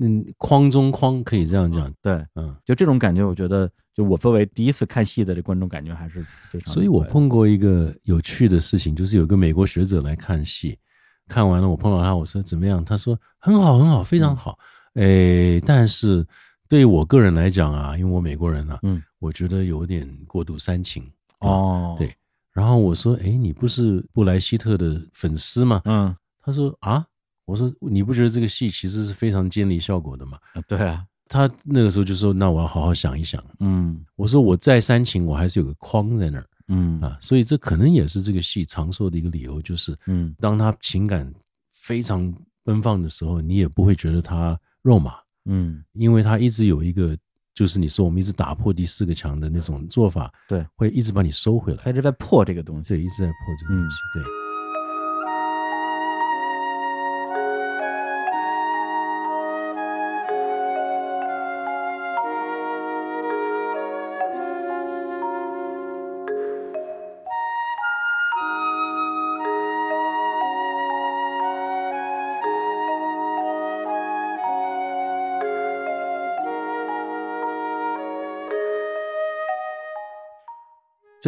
嗯，框中框可以这样讲，对，嗯。就这种感觉，我觉得，就我作为第一次看戏的这观众，感觉还是非常。所以我，碰过一个有趣的事情，就是有个美国学者来看戏，看完了我碰到他，我说怎么样？他说很好，很好，非常好。诶，但是对我个人来讲啊，因为我美国人啊，嗯，我觉得有点过度煽情。哦，对，然后我说，哎，你不是布莱希特的粉丝吗？嗯，他说啊，我说你不觉得这个戏其实是非常建立效果的吗？啊对啊，他那个时候就说，那我要好好想一想。嗯我说我再煽情，我还是有个框在那儿。嗯啊，所以这可能也是这个戏长寿的一个理由，就是嗯当他情感非常奔放的时候，你也不会觉得他肉麻，嗯，因为他一直有一个，就是你说我们一直打破第四个墙的那种做法，对，会一直把你收回来，他一直在破这个东西。对，一直在破这个东西，对。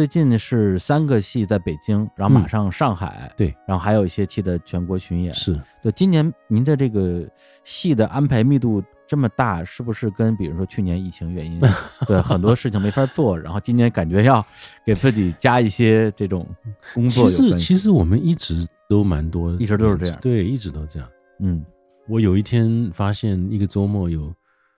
最近是三个戏在北京，然后马嗯上上海，对，然后还有一些戏的全国巡演。是，对，今年您的这个戏的安排密度这么大，是不是跟比如说去年疫情原因，对很多事情没法做，然后今年感觉要给自己加一些这种工作其实？其实我们一直都蛮多，一直都是这样对，一直都这样。嗯，我有一天发现一个周末有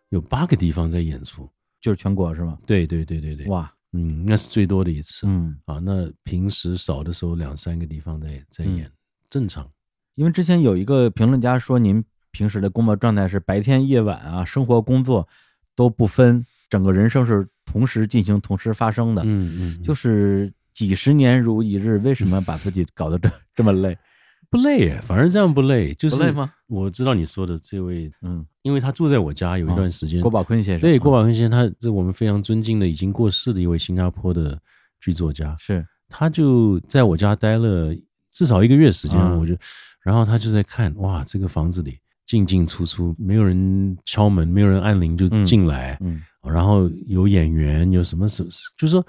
有八个地方在演出，就是全国是吗？对对对对对，哇，嗯，那是最多的一次。嗯，啊，那平时少的时候两三个地方在在演，正常。因为之前有一个评论家说，您平时的工作状态是白天、夜晚啊，生活、工作都不分，整个人生是同时进行、同时发生的。嗯嗯，就是几十年如一日，为什么把自己搞得这 这么累？不累耶，反而这样不累，就是不累吗？我知道你说的这位，嗯，因为他住在我家有一段时间，郭宝坤先生，对郭宝宝坤先生，他是我们非常尊敬的已经过世的一位新加坡的剧作家，是，他就在我家待了至少一个月时间，嗯。我就，然后他就在看，哇，这个房子里进进出出，没有人敲门，没有人按铃就嗯进来，嗯。然后有演员，有什么什，就是说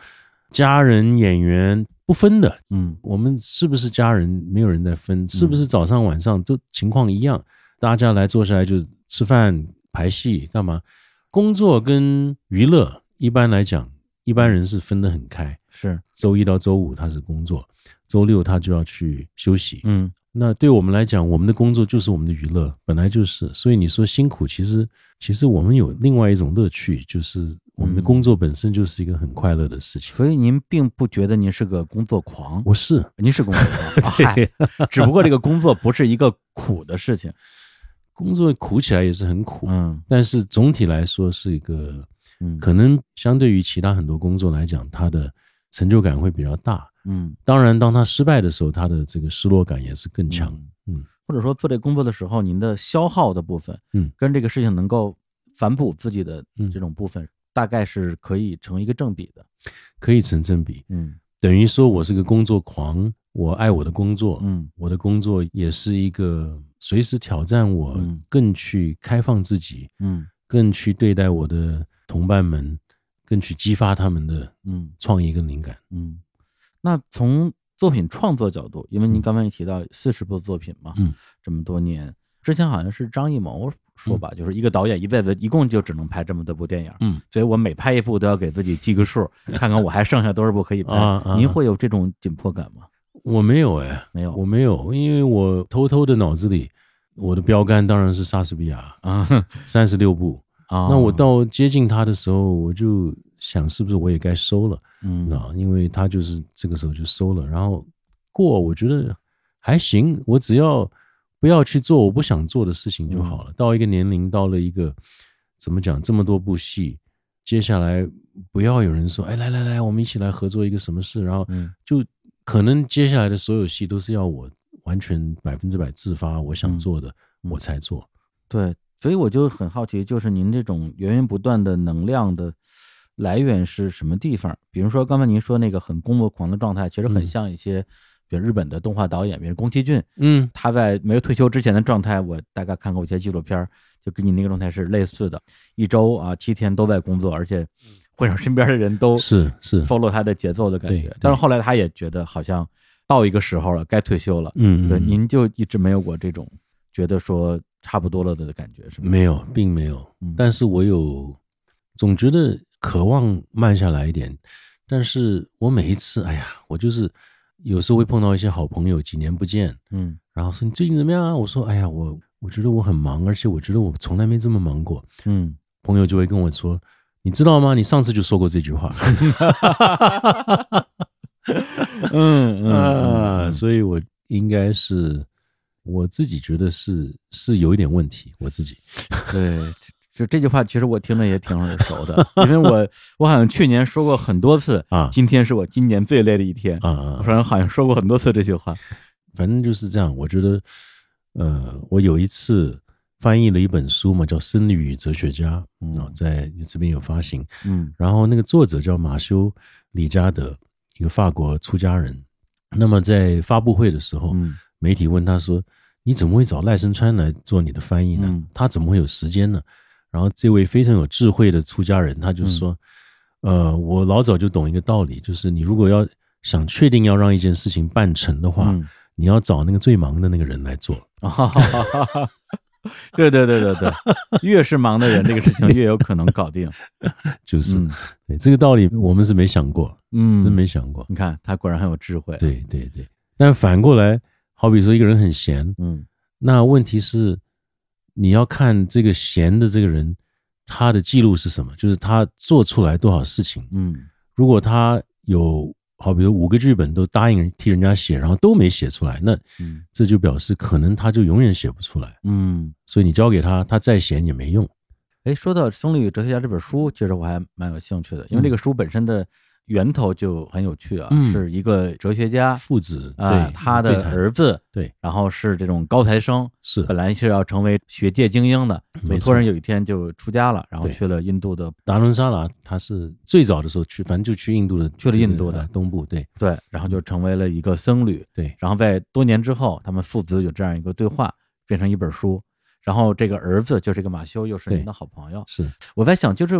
家人演员不分的，嗯我们是不是家人没有人在分，是不是早上晚上都情况一样？大家来坐下来就吃饭、排戏干嘛？工作跟娱乐一般来讲，一般人是分得很开。是周一到周五他是工作，周六他就要去休息。嗯那对我们来讲，我们的工作就是我们的娱乐，本来就是。所以你说辛苦，其实其实我们有另外一种乐趣，就是我们的工作本身就是一个很快乐的事情。所以您并不觉得您是个工作狂，我是。您是工作狂，啊嗨。只不过这个工作不是一个苦的事情。工作苦起来也是很苦，嗯。但是总体来说是一个嗯。可能相对于其他很多工作来讲，它的成就感会比较大。嗯，当然，当他失败的时候，他的这个失落感也是更强。嗯。或者说做这工作的时候，您的消耗的部分，嗯。跟这个事情能够反哺自己的嗯。这种部分，大概是可以成一个正比的。可以成正比。嗯等于说我是个工作狂，我爱我的工作，嗯我的工作也是一个随时挑战我嗯更去开放自己，嗯更去对待我的同伴们，更去激发他们的嗯创意跟灵感。嗯。那从作品创作角度，因为您刚才也提到四十部作品嘛，嗯，这么多年，之前好像是张艺谋说吧，就是一个导演一辈子一共就只能拍这么多部电影，嗯，所以我每拍一部都要给自己记个数，看看我还剩下多少部可以拍。您会有这种紧迫感吗？我没有哎，没有我没有，因为我偷偷的脑子里，我的标杆当然是莎士比亚，啊三十六部。啊那我到接近他的时候，我就想是不是我也该收了。嗯啊，因为他就是这个时候就收了，然后过我觉得还行，我只要不要去做我不想做的事情就好了。嗯到一个年龄，到了一个怎么讲，这么多部戏，接下来不要有人说，哎，来来来，我们一起来合作一个什么事，然后嗯就可能接下来的所有戏都是要我完全百分之百自发，我想嗯做的、嗯我才做。对，所以我就很好奇，就是您这种源源不断的能量的来源是什么地方？比如说刚才您说那个很工作狂的状态，其实很嗯像一些，比如日本的动画导演，比如宫崎骏，嗯他在没有退休之前的状态，我大概看过一些纪录片儿，就跟你那个状态是类似的，一周啊七天都在工作，而且会让身边的人都是是，follow 他的节奏的感觉。但是后来他也觉得好像到一个时候了，该退休了。对，嗯对您就一直没有过这种觉得说差不多了的感觉，是吗？没有，并没有。嗯但是我有总觉得渴望慢下来一点，但是我每一次，哎呀，我就是有时候会碰到一些好朋友，几年不见，嗯然后说你最近怎么样啊？我说，哎呀，我我觉得我很忙，而且我觉得我从来没这么忙过。嗯朋友就会跟我说，你知道吗？你上次就说过这句话。嗯啊，所以我应该是我自己觉得是是有一点问题，我自己。对，就这句话，其实我听着也挺耳熟的，因为我我好像去年说过很多次啊今天是我今年最累的一天啊啊我好像好像说过很多次这句话。反正就是这样。我觉得，呃，我有一次翻译了一本书嘛，叫《僧侣与哲学家》嗯啊，在这边有发行。嗯然后那个作者叫马修·里加德，一个法国出家人。那么在发布会的时候，嗯媒体问他说：“你怎么会找赖声川来做你的翻译呢？嗯他怎么会有时间呢？”然后这位非常有智慧的出家人，他就说：“嗯呃，我老早就懂一个道理，就是你如果要想确定要让一件事情办成的话，嗯你要找那个最忙的那个人来做。啊，对对对对对，越是忙的人，这个事情越有可能搞定。就是、嗯对这个道理，我们是没想过，嗯，真没想过。你看他果然很有智慧。，对对对，但反过来，好比说一个人很闲，嗯那问题是你要看这个闲的这个人，他的记录是什么？就是他做出来多少事情。嗯如果他有好比如五个剧本都答应替人家写，然后都没写出来，那嗯这就表示可能他就永远写不出来。嗯。所以你交给他，他再闲也没用。哎，说到《生理与哲学家》这本书，其实我还蛮有兴趣的，因为嗯这个书本身的源头就很有趣啊，嗯。是一个哲学家父子啊，对他的儿子对。然后是这种高材生，是。本来是要成为学界精英的，没错。突然有一天就出家了，然后去了印度的达伦沙拉，他是最早的时候去，反正就去印度的，去了印度的。呃东部，对。对，然后就成为了一个僧侣，对，然后在多年之后，他们父子有这样一个对话，变成一本书。然后这个儿子就这个马修又是您的好朋友。是我在想，就是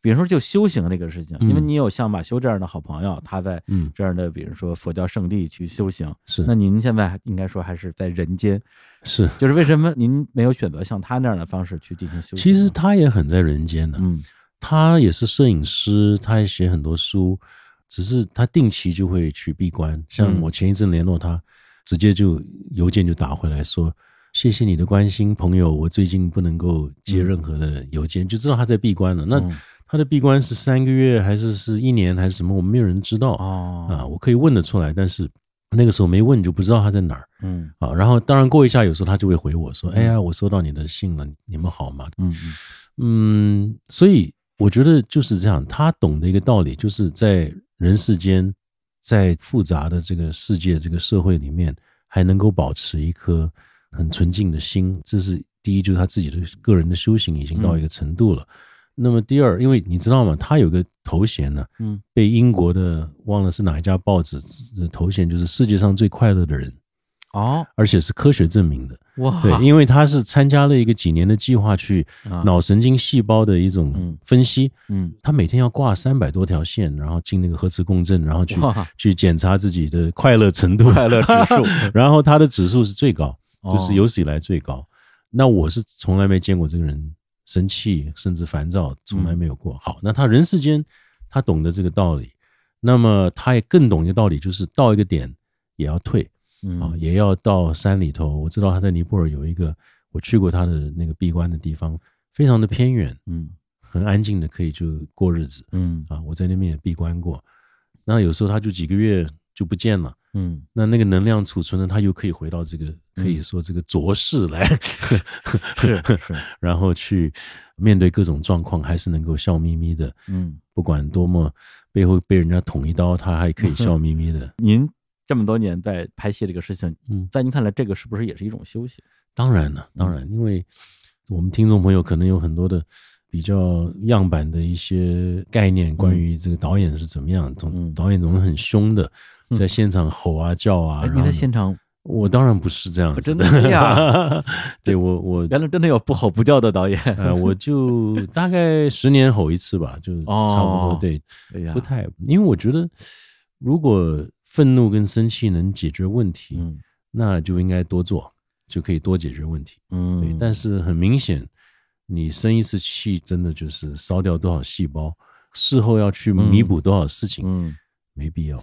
比如说就修行这个事情，因为嗯你有像马修这样的好朋友，他在嗯这样的比如说佛教圣地去修行，是那您现在应该说还是在人间，是，就是为什么您没有选择像他那样的方式去进行修行？其实他也很在人间的，嗯他也是摄影师，他也写很多书，只是他定期就会去闭关。像嗯我前一阵联络他，直接就邮件就打回来说：“谢谢你的关心，朋友，我最近不能够接任何的邮件，就知道他在闭关了。那嗯他的闭关是三个月，还是是一年，还是什么？我们没有人知道哦啊。我可以问得出来，但是那个时候没问，就不知道他在哪儿嗯啊。然后当然过一下，有时候他就会回我说：“哎呀，我收到你的信了，你们好吗？”嗯嗯嗯，所以我觉得就是这样，他懂的一个道理，就是在人世间，在复杂的这个世界、这个社会里面，还能够保持一颗很纯净的心，这是第一，就是他自己的个人的修行已经到一个程度了。那么第二，因为你知道吗，他有个头衔呢，嗯，被英国的忘了是哪一家报纸的头衔，就是世界上最快乐的人，哦。而且是科学证明的。哇，对，因为他是参加了一个几年的计划去啊。脑神经细胞的一种嗯。分析，嗯。他每天要挂三百多条线，然后进那个核磁共振，然后去去检查自己的快乐程度、快乐指数。然后他的指数是最高，哦就是有史以来最高。那我是从来没见过这个人生气甚至烦躁，从来没有过。好，那他人世间他懂得这个道理，那么他也更懂一个道理，就是到一个点也要退。嗯啊，也要到山里头。我知道他在尼泊尔有一个，我去过他的那个闭关的地方，非常的偏远，嗯很安静的，可以就过日子嗯啊。我在那边也闭关过，那有时候他就几个月就不见了。嗯。那那个能量储存呢，它又可以回到这个可以说这个浊世来，是是。然后去面对各种状况，还是能够笑眯眯的。嗯，不管多么背后被人家捅一刀，他还可以笑眯眯的。您这么多年在拍戏这个事情，嗯，在您看来，这个是不是也是一种修行？当然了，当然，因为我们听众朋友可能有很多的比较样板的一些概念，关于这个导演是怎么样，总、嗯。导演总是很凶的，在现场吼啊叫啊。哎，您然后呢在现场我当然不是这样子真的哎呀，对我我原来真的有不吼不叫的导演。呃，我就大概十年吼一次吧，就 差不多、哦对，哎呀不，太，因为我觉得如果愤怒跟生气能解决问题，嗯那就应该多做，就可以多解决问题。对，嗯，但是很明显，你生一次气，真的就是烧掉多少细胞，事后要去弥补多少事情，嗯。没必要。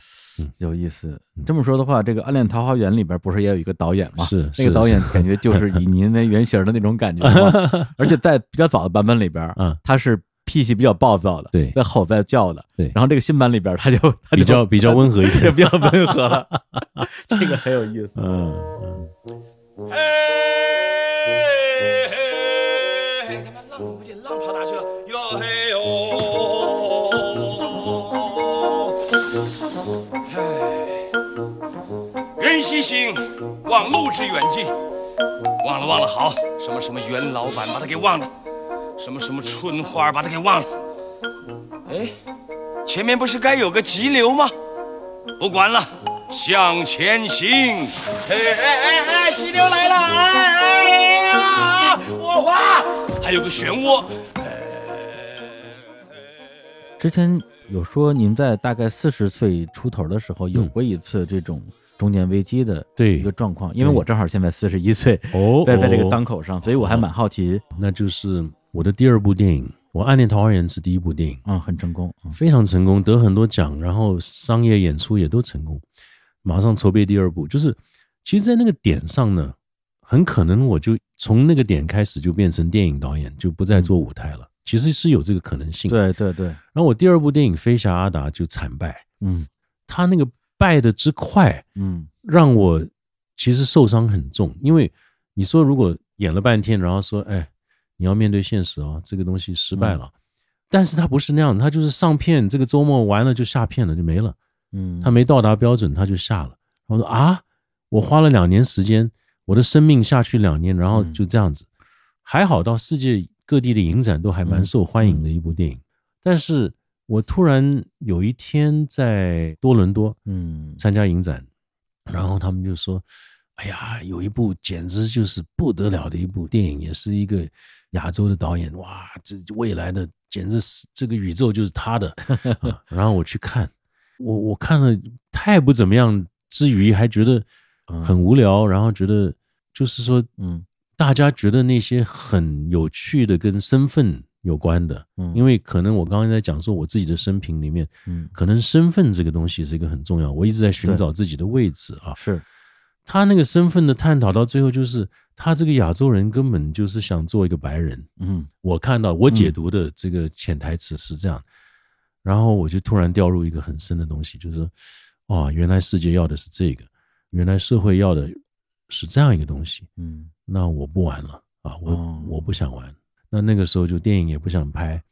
有意思，这么说的话，这个《暗恋桃花源》里边不是也有一个导演吗？是那个导演感觉就是以您为原型的那种感觉吗？而且在比较早的版本里边，嗯他是脾气比较暴躁的，对在吼在叫的，对然后这个新版里边，他就他就比较比较温和一点 比较温和了，这个很有意思。嗯人西行，忘路之远近。忘了忘了，好，什么什么袁老板，把他给忘了；什么什么春花，把他给忘了。哎，前面不是该有个急流吗？不管了，向前行。哎哎哎哎，急流来了！哎哎呀，火花，还有个漩涡。之前有说您在大概四十岁出头的时候有过一次这种中年危机的对一个状况，因为我正好现在四十一岁，哦在在这个哦当口上，所以我还蛮好奇，那就是我的第二部电影，我《暗恋桃花源》是第一部电影，嗯，很成功，嗯非常成功，得很多奖，然后商业演出也都成功。马上筹备第二部，就是其实，在那个点上呢，很可能我就从那个点开始就变成电影导演，就不再做舞台了。其实是有这个可能性。。对对对，然后我第二部电影《飞侠阿达》就惨败，嗯他那个败的之快，嗯让我其实受伤很重。因为你说如果演了半天，然后说，哎，你要面对现实哦，这个东西失败了。但是他不是那样的，他就是上片，这个周末完了就下片了，就没了。嗯，他没到达标准，他就下了。我说啊，我花了两年时间，我的生命下去两年，然后就这样子，还好到世界各地的影展都还蛮受欢迎的一部电影。但是我突然有一天在多伦多嗯。参加影展，然后他们就说哎呀，有一部简直就是不得了的一部电影，也是一个亚洲的导演，哇，这未来的简直是这个宇宙就是他的。然后我去看，我我看了太不怎么样，之余还觉得很无聊，然后觉得就是说，嗯，大家觉得那些很有趣的跟身份有关的，嗯，因为可能我刚刚在讲说我自己的生平里面，嗯，可能身份这个东西是一个很重要，我一直在寻找自己的位置啊，是。他那个身份的探讨到最后，就是他这个亚洲人根本就是想做一个白人。嗯，我看到我解读的这个潜台词是这样，然后我就突然掉入一个很深的东西，就是说，哦，原来世界要的是这个，原来社会要的是这样一个东西。嗯，那我不玩了啊，我我不想玩。那那个时候就电影也不想拍，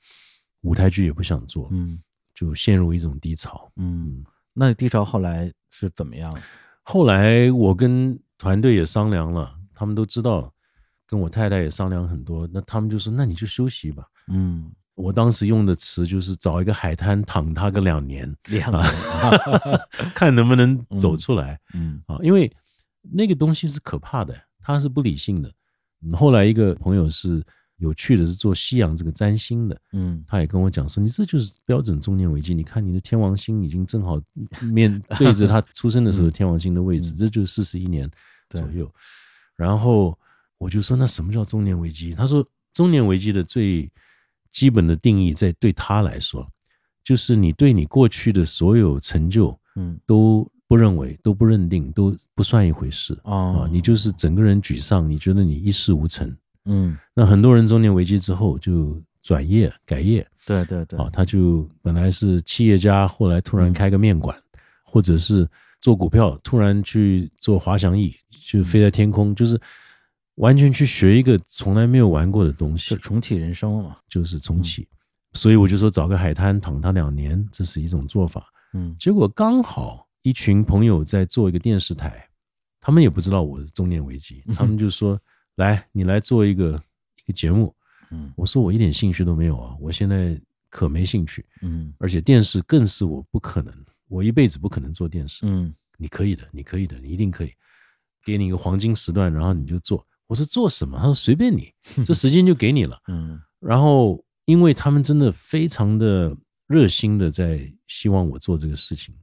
舞台剧也不想做，嗯，就陷入一种低潮。嗯，那低潮后来是怎么样？后来我跟团队也商量了，他们都知道，跟我太太也商量很多。那他们就说：“那你就休息吧。”嗯，我当时用的词就是找一个海滩躺他个两年，两年，看能不能走出来。嗯啊，因为那个东西是可怕的，它是不理性的。后来一个朋友是。有趣的是做西洋这个占星的，嗯，他也跟我讲说，你这就是标准中年危机。你看你的天王星已经正好面 对着他出生的时候天王星的位置，这就是四十一年左右。然后我就说，那什么叫中年危机？他说，中年危机的最基本的定义，在对他来说，就是你对你过去的所有成就，嗯，都不认为，都不认定，都不算一回事啊。你就是整个人沮丧，你觉得你一事无成。嗯，那很多人中年危机之后就转业改业，对对对，啊，他就本来是企业家，后来突然开个面馆，或者是做股票，突然去做滑翔翼，就飞在天空，就是完全去学一个从来没有玩过的东西，重启人生嘛，就是重启。所以我就说找个海滩躺他两年，这是一种做法。嗯，结果刚好一群朋友在做一个电视台，他们也不知道我中年危机，他们就说。来，你来做一个一个节目，嗯，我说我一点兴趣都没有啊，我现在可没兴趣，嗯，而且电视更是我不可能，我一辈子不可能做电视，嗯，你可以的，你可以的，你一定可以，给你一个黄金时段，然后你就做。我说做什么？他说随便你，这时间就给你了，嗯，然后因为他们真的非常的热心的在希望我做这个事情，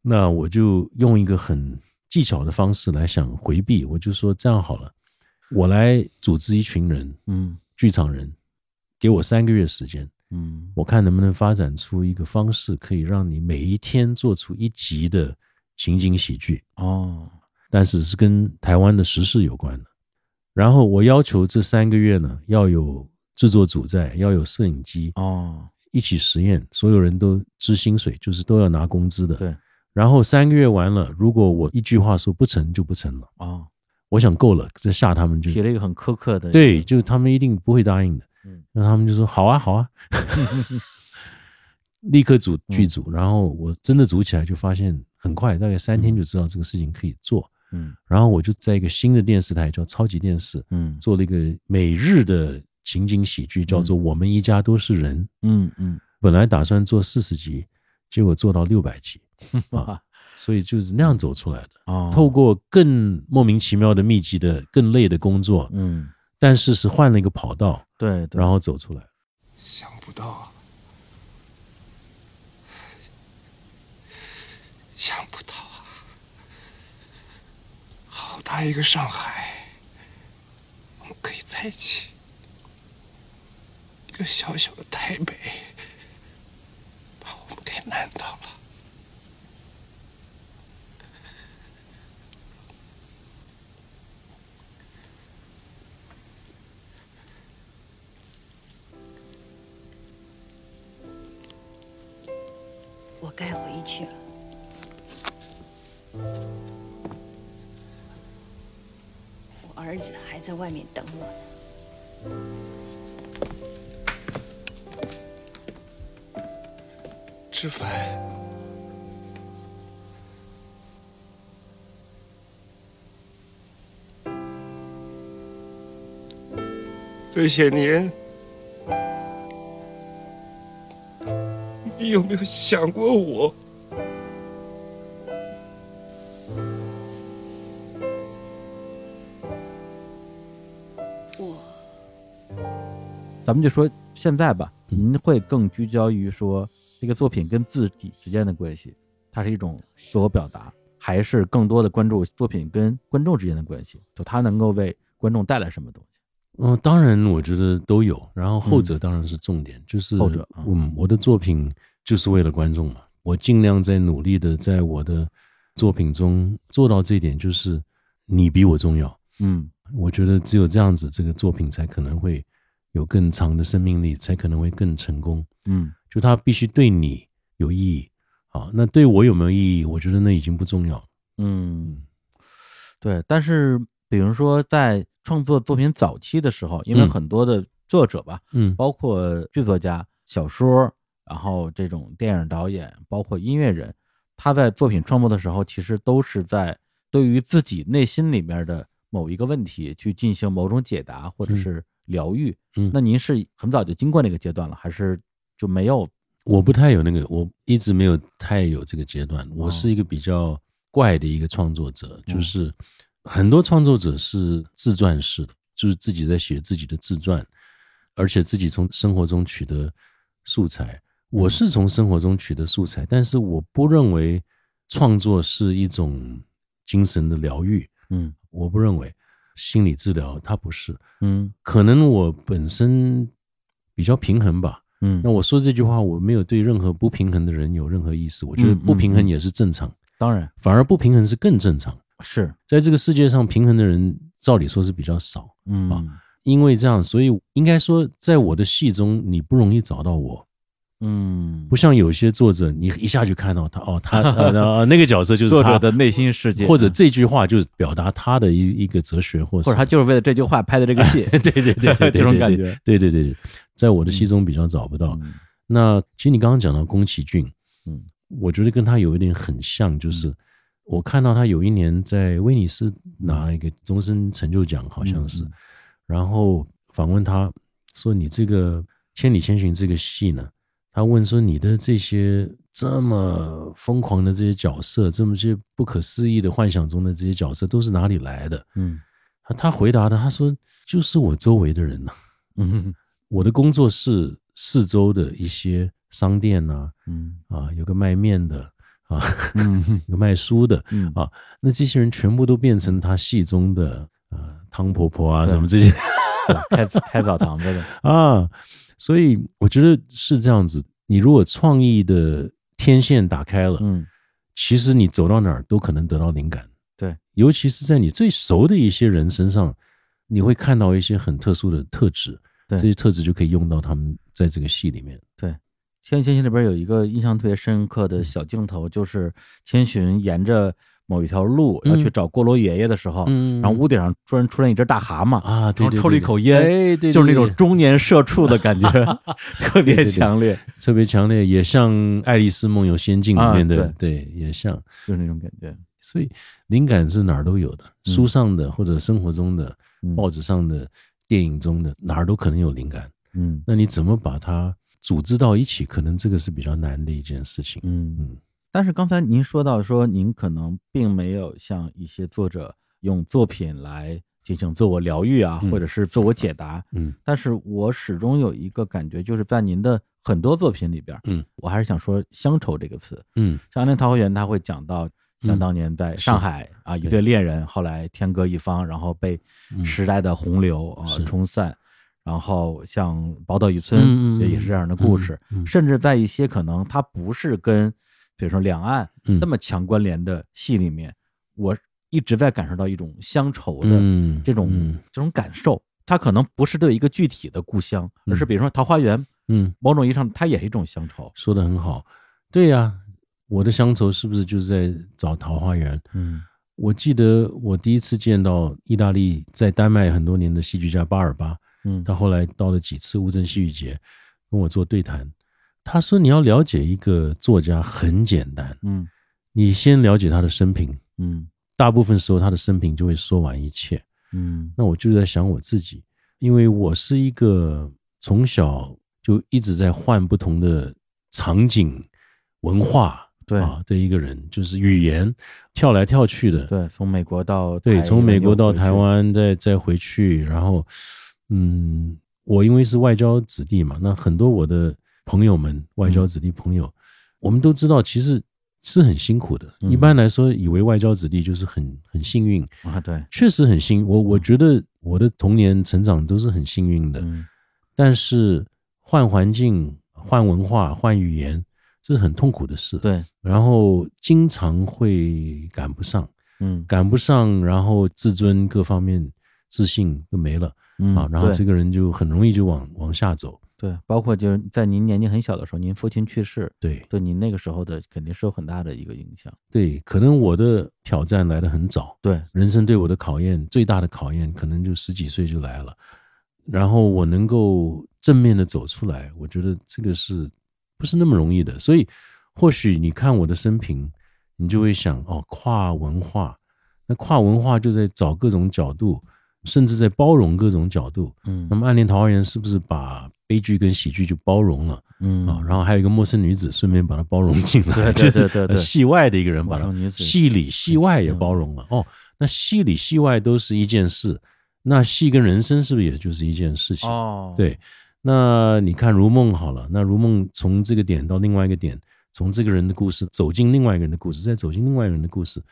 那我就用一个很技巧的方式来想回避，我就说这样好了。我来组织一群人，嗯，剧场人，给我三个月时间，嗯，我看能不能发展出一个方式，可以让你每一天做出一集的情景喜剧哦，但是是跟台湾的时事有关的。然后我要求这三个月呢，要有制作组在，要有摄影机哦，一起实验，所有人都支薪水，就是都要拿工资的。对。然后三个月完了，如果我一句话说不成就不成了啊。我想够了，这吓他们就提了一个很苛刻的，对，就是他们一定不会答应的。嗯，那他们就说好啊，好啊，立刻组剧组。然后我真的组起来，就发现很快，大概三天就知道这个事情可以做。嗯，然后我就在一个新的电视台叫超级电视，嗯，做了一个每日的情景喜剧，叫做《我们一家都是人》。嗯嗯，本来打算做四十集，结果做到六百集。所以就是那样走出来的啊，透过更莫名其妙的密集的、更累的工作，嗯，但是是换了一个跑道，对，然后走出来。想不到，想不到啊！好大一个上海，我们可以在一起；一个小小的台北，把我们给难倒了。去了。我儿子还在外面等我呢。志凡。这些年。你有没有想过我？咱们就说现在吧，您会更聚焦于说这个作品跟自己之间的关系，它是一种自我表达，还是更多的关注作品跟观众之间的关系，就它能够为观众带来什么东西？嗯，当然，我觉得都有。然后后者当然是重点，就是后者啊嗯，我的作品就是为了观众嘛，我尽量在努力的在我的作品中做到这一点，就是你比我重要。嗯我觉得只有这样子，这个作品才可能会有更长的生命力，才可能会更成功。嗯就它必须对你有意义啊，那对我有没有意义？我觉得那已经不重要了。嗯，对。但是比如说在创作作品早期的时候，因为嗯很多的作者吧，嗯包括剧作家、小说，然后这种电影导演，包括音乐人，他在作品创作的时候，其实都是在对于自己内心里面的某一个问题去进行某种解答或者嗯是疗愈。嗯那您是很早就经过那个阶段了，还是就没有？我不太有那个，我一直没有太有这个阶段。哦我是一个比较怪的一个创作者，嗯就是很多创作者是自传式的，就是自己在写自己的自传，而且自己从生活中取得素材。我是从生活中取得素材，但是我不认为创作是一种精神的疗愈，嗯我不认为心理治疗它不是。嗯可能我本身比较平衡吧，嗯那我说这句话，我没有对任何不平衡的人有任何意思。我觉得不平衡也是正常，当然反而不平衡是更正常。是在这个世界上，平衡的人照理说是比较少，嗯啊因为这样，所以应该说，在我的戏中，你不容易找到我。嗯。不像有些作者，你一下就看到他哦，他 呃呃那个角色就是他。作者的内心世界，或者这句话就是表达他的一一个哲学，或或者他就是为了这句话拍的这个戏，对对对 这种感觉。对对对。对，在我的戏中比较找不到。嗯。那其实你刚刚讲到宫崎骏，嗯。我觉得跟他有一点很像，就是我看到他有一年在威尼斯拿一个终身成就奖，好像是，嗯。然后访问他说：“你这个《千里千寻》这个戏呢？”他问说：“你的这些这么疯狂的这些角色，这么些不可思议的幻想中的这些角色，都是哪里来的嗯？”他他回答的，他说：“就是我周围的人呐、嗯。我的工作室四周的一些商店呐、嗯。啊，有个卖面的啊，嗯 有卖书的嗯。啊，那这些人全部都变成他戏中的啊汤婆婆啊什么这些。开开澡堂子的，啊，所以我觉得是这样子。你如果创意的天线打开了，嗯其实你走到哪儿都可能得到灵感。对，尤其是在你最熟的一些人身上，你会看到一些很特殊的特质，对这些特质就可以用到他们在这个戏里面。对。《千与千寻》里边有一个印象特别深刻的小镜头，就是千寻沿着某一条路要去找锅炉爷爷的时候，嗯然后屋顶上突然出现一只大蛤蟆啊，对对然后抽了一对口烟，哎对对就是那种中年社畜的感觉，特别强烈，特别强烈，也像《爱丽丝梦游仙境》里面的，啊对，也像。就是那种感觉。所以灵感是哪儿都有的，嗯书上的或者生活中的、嗯报纸上的、电影中的，哪儿都可能有灵感。嗯那你怎么把它组织到一起？可能这个是比较难的一件事情。嗯嗯但是刚才您说到说，您可能并没有像一些作者用作品来进行自我疗愈啊，嗯或者是自我解答。嗯。但是我始终有一个感觉，就是在您的很多作品里边，嗯，我还是想说“乡愁”这个词。嗯。像《安恋桃花源》，他会讲到，像嗯当年在上海啊，一对。对恋人后来天各一方，然后被嗯。时代的洪流啊是。冲散。然后像《宝岛渔村也也是这样的故事，甚至在一些可能它不是跟比如说两岸嗯那么强关联的戏里面，我一直在感受到一种乡愁的嗯这种、嗯这种感受。它可能不是对一个具体的故乡，而是比如说桃花源，嗯，某种意义上它也是一种乡愁。说的很好。对呀、我的乡愁是不是就是在找桃花源？嗯我记得我第一次见到意大利在丹麦很多年的戏剧家巴尔巴，嗯他后来到了几次乌镇戏剧节跟我做对谈。他说：“你要了解一个作家很简单，嗯。你先了解他的生平，嗯。大部分时候他的生平就会说完一切。嗯。那我就在想我自己，因为我是一个从小就一直在换不同的场景、文化对。啊的一个人，就是语言跳来跳去的。对，从美国到对，从美国到台，湾，再再回去，然后嗯，我因为是外交子弟嘛，那很多我的朋友们，外交子弟朋友，我们都知道，其实是很辛苦的。一般来说，以为外交子弟就是很很幸运啊，对，确实很幸。我我觉得我的童年成长都是很幸运的，但是换环境、换文化、换语言，这是很痛苦的事。对，然后经常会赶不上，嗯，赶不上，然后自尊各方面自信都没了。啊，然后这个人就很容易就往往下走。对，包括就是在您年纪很小的时候，您父亲去世，对，对您那个时候的肯定是有很大的一个影响。对，可能我的挑战来的很早，对，人生对我的考验最大的考验，可能就十几岁就来了。然后我能够正面的走出来，我觉得这个是不是那么容易的？所以或许你看我的生平，你就会想，哦，跨文化，那跨文化就在找各种角度。甚至在包容各种角度，嗯，那么《暗恋桃花源》是不是把悲剧跟喜剧就包容了？嗯啊，然后还有一个陌生女子，顺便把它包容进来，对对对对，戏外的一个人把它，戏里戏外也包容了。哦，那戏里戏外都是一件事，那戏跟人生是不是也就是一件事情？哦，对，那你看《如梦》好了，那《如梦》从这个点到另外一个点，从这个人的故事走进另外一个人的故事，再走进另外一个人的故事。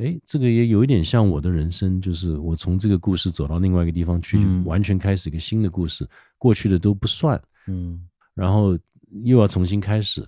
哎，这个也有一点像我的人生，就是我从这个故事走到另外一个地方去，完全开始一个新的故事，过去的都不算，嗯，然后又要重新开始。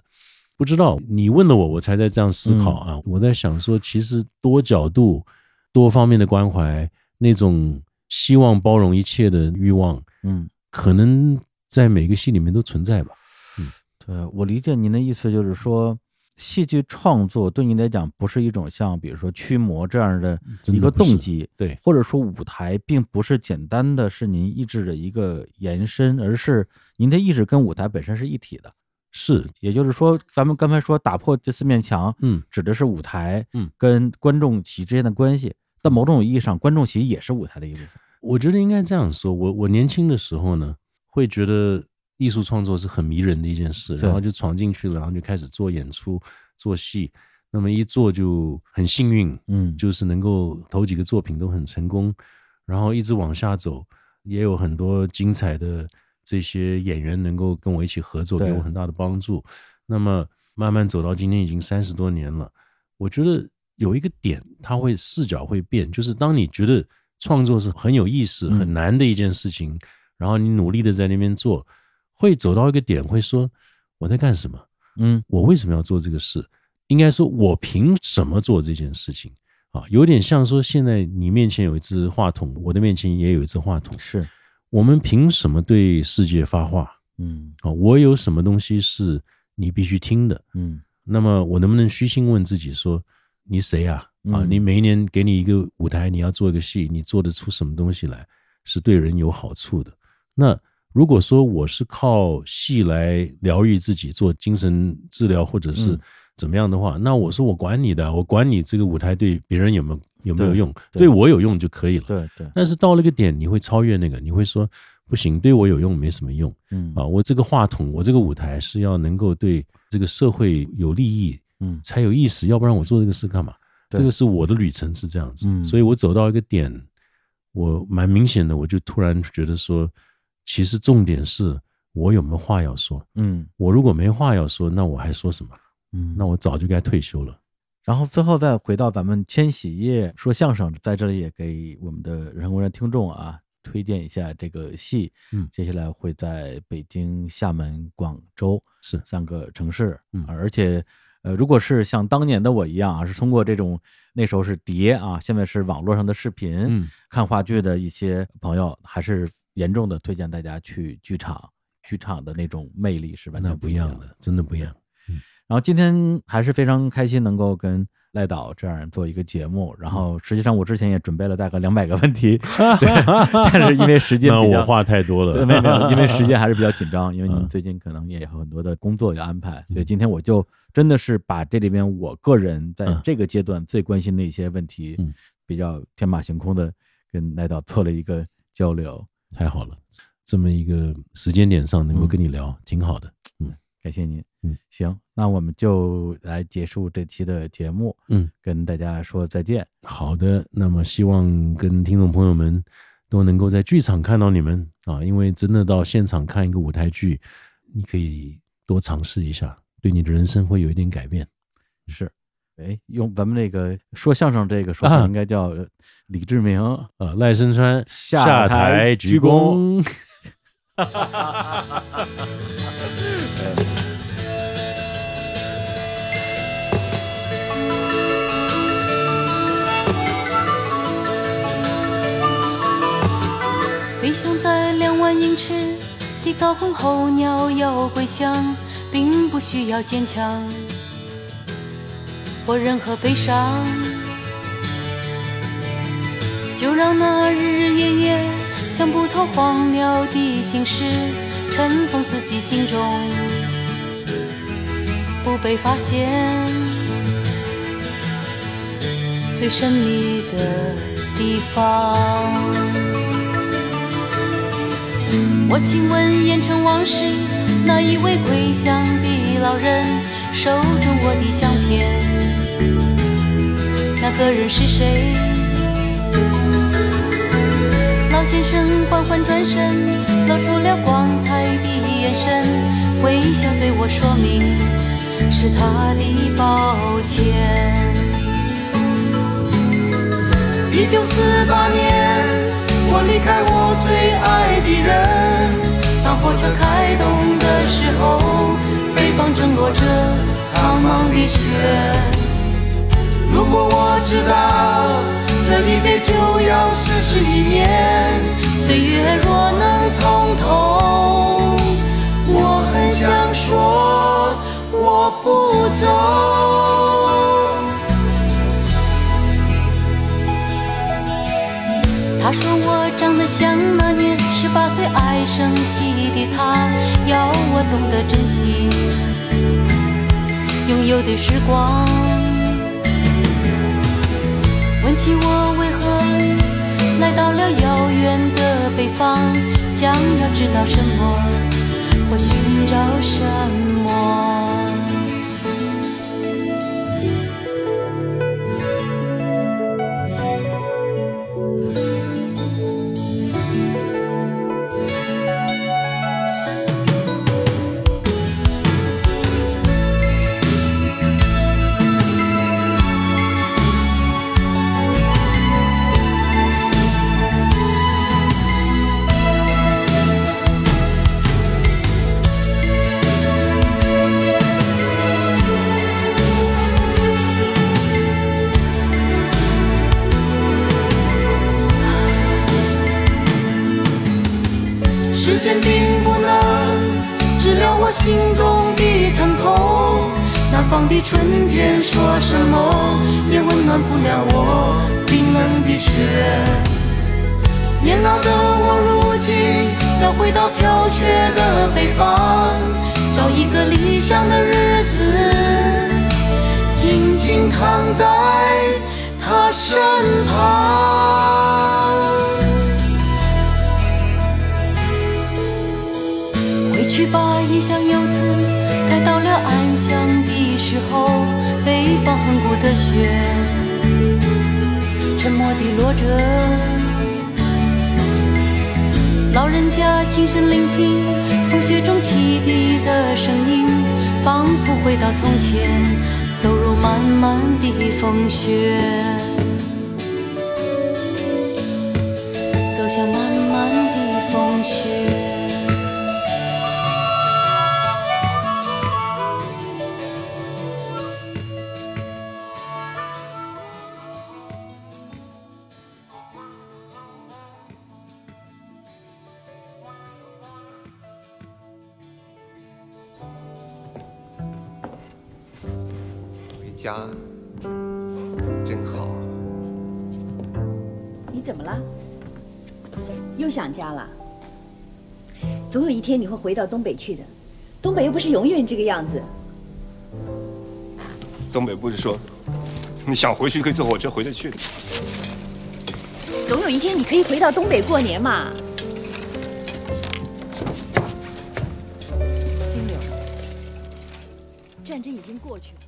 不知道你问了我，我才在这样思考啊。我在想说，其实多角度、多方面的关怀，那种希望包容一切的欲望，嗯，可能在每个戏里面都存在吧。嗯，对我理解您的意思就是说。戏剧创作对你来讲不是一种像比如说驱魔这样的一个动机，对，或者说舞台并不是简单的是您意志的一个延伸，而是您的意志跟舞台本身是一体的。是，也就是说，咱们刚才说打破这四面墙，嗯，指的是舞台，嗯，跟观众席之间的关系。但某种意义上，观众席也是舞台的一部分。我觉得应该这样说。我我年轻的时候呢，会觉得。艺术创作是很迷人的一件事，然后就闯进去了，然后就开始做演出、做戏。那么一做就很幸运，嗯，就是能够头几个作品都很成功，然后一直往下走，也有很多精彩的这些演员能够跟我一起合作，给我很大的帮助。那么慢慢走到今天已经三十多年了，我觉得有一个点，它会视角会变，就是当你觉得创作是很有意思、很难的一件事情，然后你努力的在那边做。会走到一个点，会说我在干什么？嗯，我为什么要做这个事？应该说，我凭什么做这件事情？啊，有点像说，现在你面前有一支话筒，我的面前也有一支话筒，是我们凭什么对世界发话？嗯，啊，我有什么东西是你必须听的？嗯，那么我能不能虚心问自己说，你谁啊？啊，你每一年给你一个舞台，你要做一个戏，你做得出什么东西来是对人有好处的？那。如果说我是靠戏来疗愈自己，做精神治疗或者是怎么样的话，那我说我管你的，我管你这个舞台对别人有没有有没有用，对我有用就可以了。对对。但是到了个点，你会超越那个，你会说不行，对我有用没什么用。嗯啊，我这个话筒，我这个舞台是要能够对这个社会有利益，嗯，才有意思，要不然我做这个事干嘛？这个是我的旅程是这样子，所以我走到一个点，我蛮明显的，我就突然觉得说。其实重点是我有没有话要说。嗯，我如果没话要说，那我还说什么？嗯，那我早就该退休了。然后最后再回到咱们千禧夜说相声，在这里也给我们的人工人听众啊推荐一下这个戏。嗯，接下来会在北京、厦门、广州是三个城市。嗯，而且呃，如果是像当年的我一样啊，是通过这种那时候是碟啊，现在是网络上的视频看话剧的一些朋友，还是。严重的推荐大家去剧场，剧场的那种魅力是完全不一样的，真的不一样。嗯，然后今天还是非常开心能够跟赖导这样做一个节目。然后实际上我之前也准备了大概两百个问题，但是因为时间比较话太多了，没有没有，因为时间 还是比较紧张，因为您最近可能也有很多的工作要安排，所以今天我就真的是把这里边我个人在这个阶段最关心的一些问题，比较天马行空的跟赖导做了一个交流。太好了，这么一个时间点上能够跟你聊，挺好的。嗯，感谢您。嗯，行，那我们就来结束这期的节目。嗯，跟大家说再见。好的，那么希望跟听众朋友们都能够在剧场看到你们啊，因为真的到现场看一个舞台剧，你可以多尝试一下，对你的人生会有一点改变。是，哎，用咱们那个说相声这个说法，应该叫李志明啊，赖声川下台鞠躬。飞翔在两万英尺的高空候鸟要归乡，并不需要坚强或任何悲伤，就让那日日夜夜想不透荒谬的心事尘封自己心中，不被发现最神秘的地方。我亲吻烟尘往事，那一位归乡的老人，手中我的相片，那个人是谁？老先生缓缓转身，露出了光彩的眼神，微笑对我说明是他的抱歉。一九四八年。我离开我最爱的人，当火车开动的时候，北方正落着苍茫的雪。如果我知道这一别就要四十一年，岁月若能从头，我很想说我不走。他说我长得像那年十八岁爱生气的他，要我懂得珍惜拥有的时光。想起我为何来到了遥远的北方，想要知道什么或寻找什么。春天说什么也温暖不了我冰冷的雪。年老的我如今要回到飘雪的北方，找一个理想的日子，静静躺在他身旁。回去吧，异乡游子，时候。北方恒古的雪，沉默地落着。老人家轻声聆听风雪中汽笛的声音，仿佛回到从前，走入漫漫的风雪，想家了？总有一天你会回到东北去的。东北又不是永远这个样子。东北不是说你想回去可以坐火车回得去的。总有一天你可以回到东北过年嘛。冰柳，战争已经过去了。